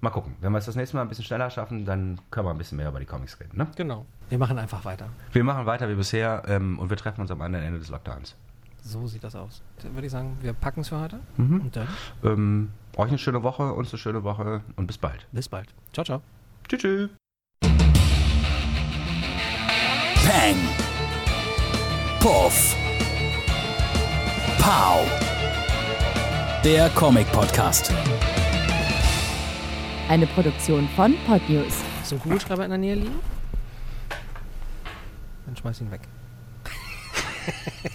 Speaker 3: mal gucken. Wenn wir es das nächste Mal ein bisschen schneller schaffen, dann können wir ein bisschen mehr über die Comics reden. Ne?
Speaker 2: Genau. Wir machen einfach weiter.
Speaker 3: Wir machen weiter wie bisher ähm, und wir treffen uns am anderen Ende des Lockdowns.
Speaker 2: So sieht das aus. Dann würde ich sagen, wir packen es für heute.
Speaker 3: Mhm.
Speaker 2: Und dann
Speaker 3: Ähm, euch eine schöne Woche, uns eine schöne Woche und bis bald.
Speaker 2: bis bald. Ciao, ciao.
Speaker 3: Tschüss. tschüss.
Speaker 1: Peng. Puff. Pow. Der Comic-Podcast.
Speaker 4: Eine Produktion von Podnews.
Speaker 2: Ist ein Kugelschreiber in der Nähe liegen? Dann schmeiß ihn weg.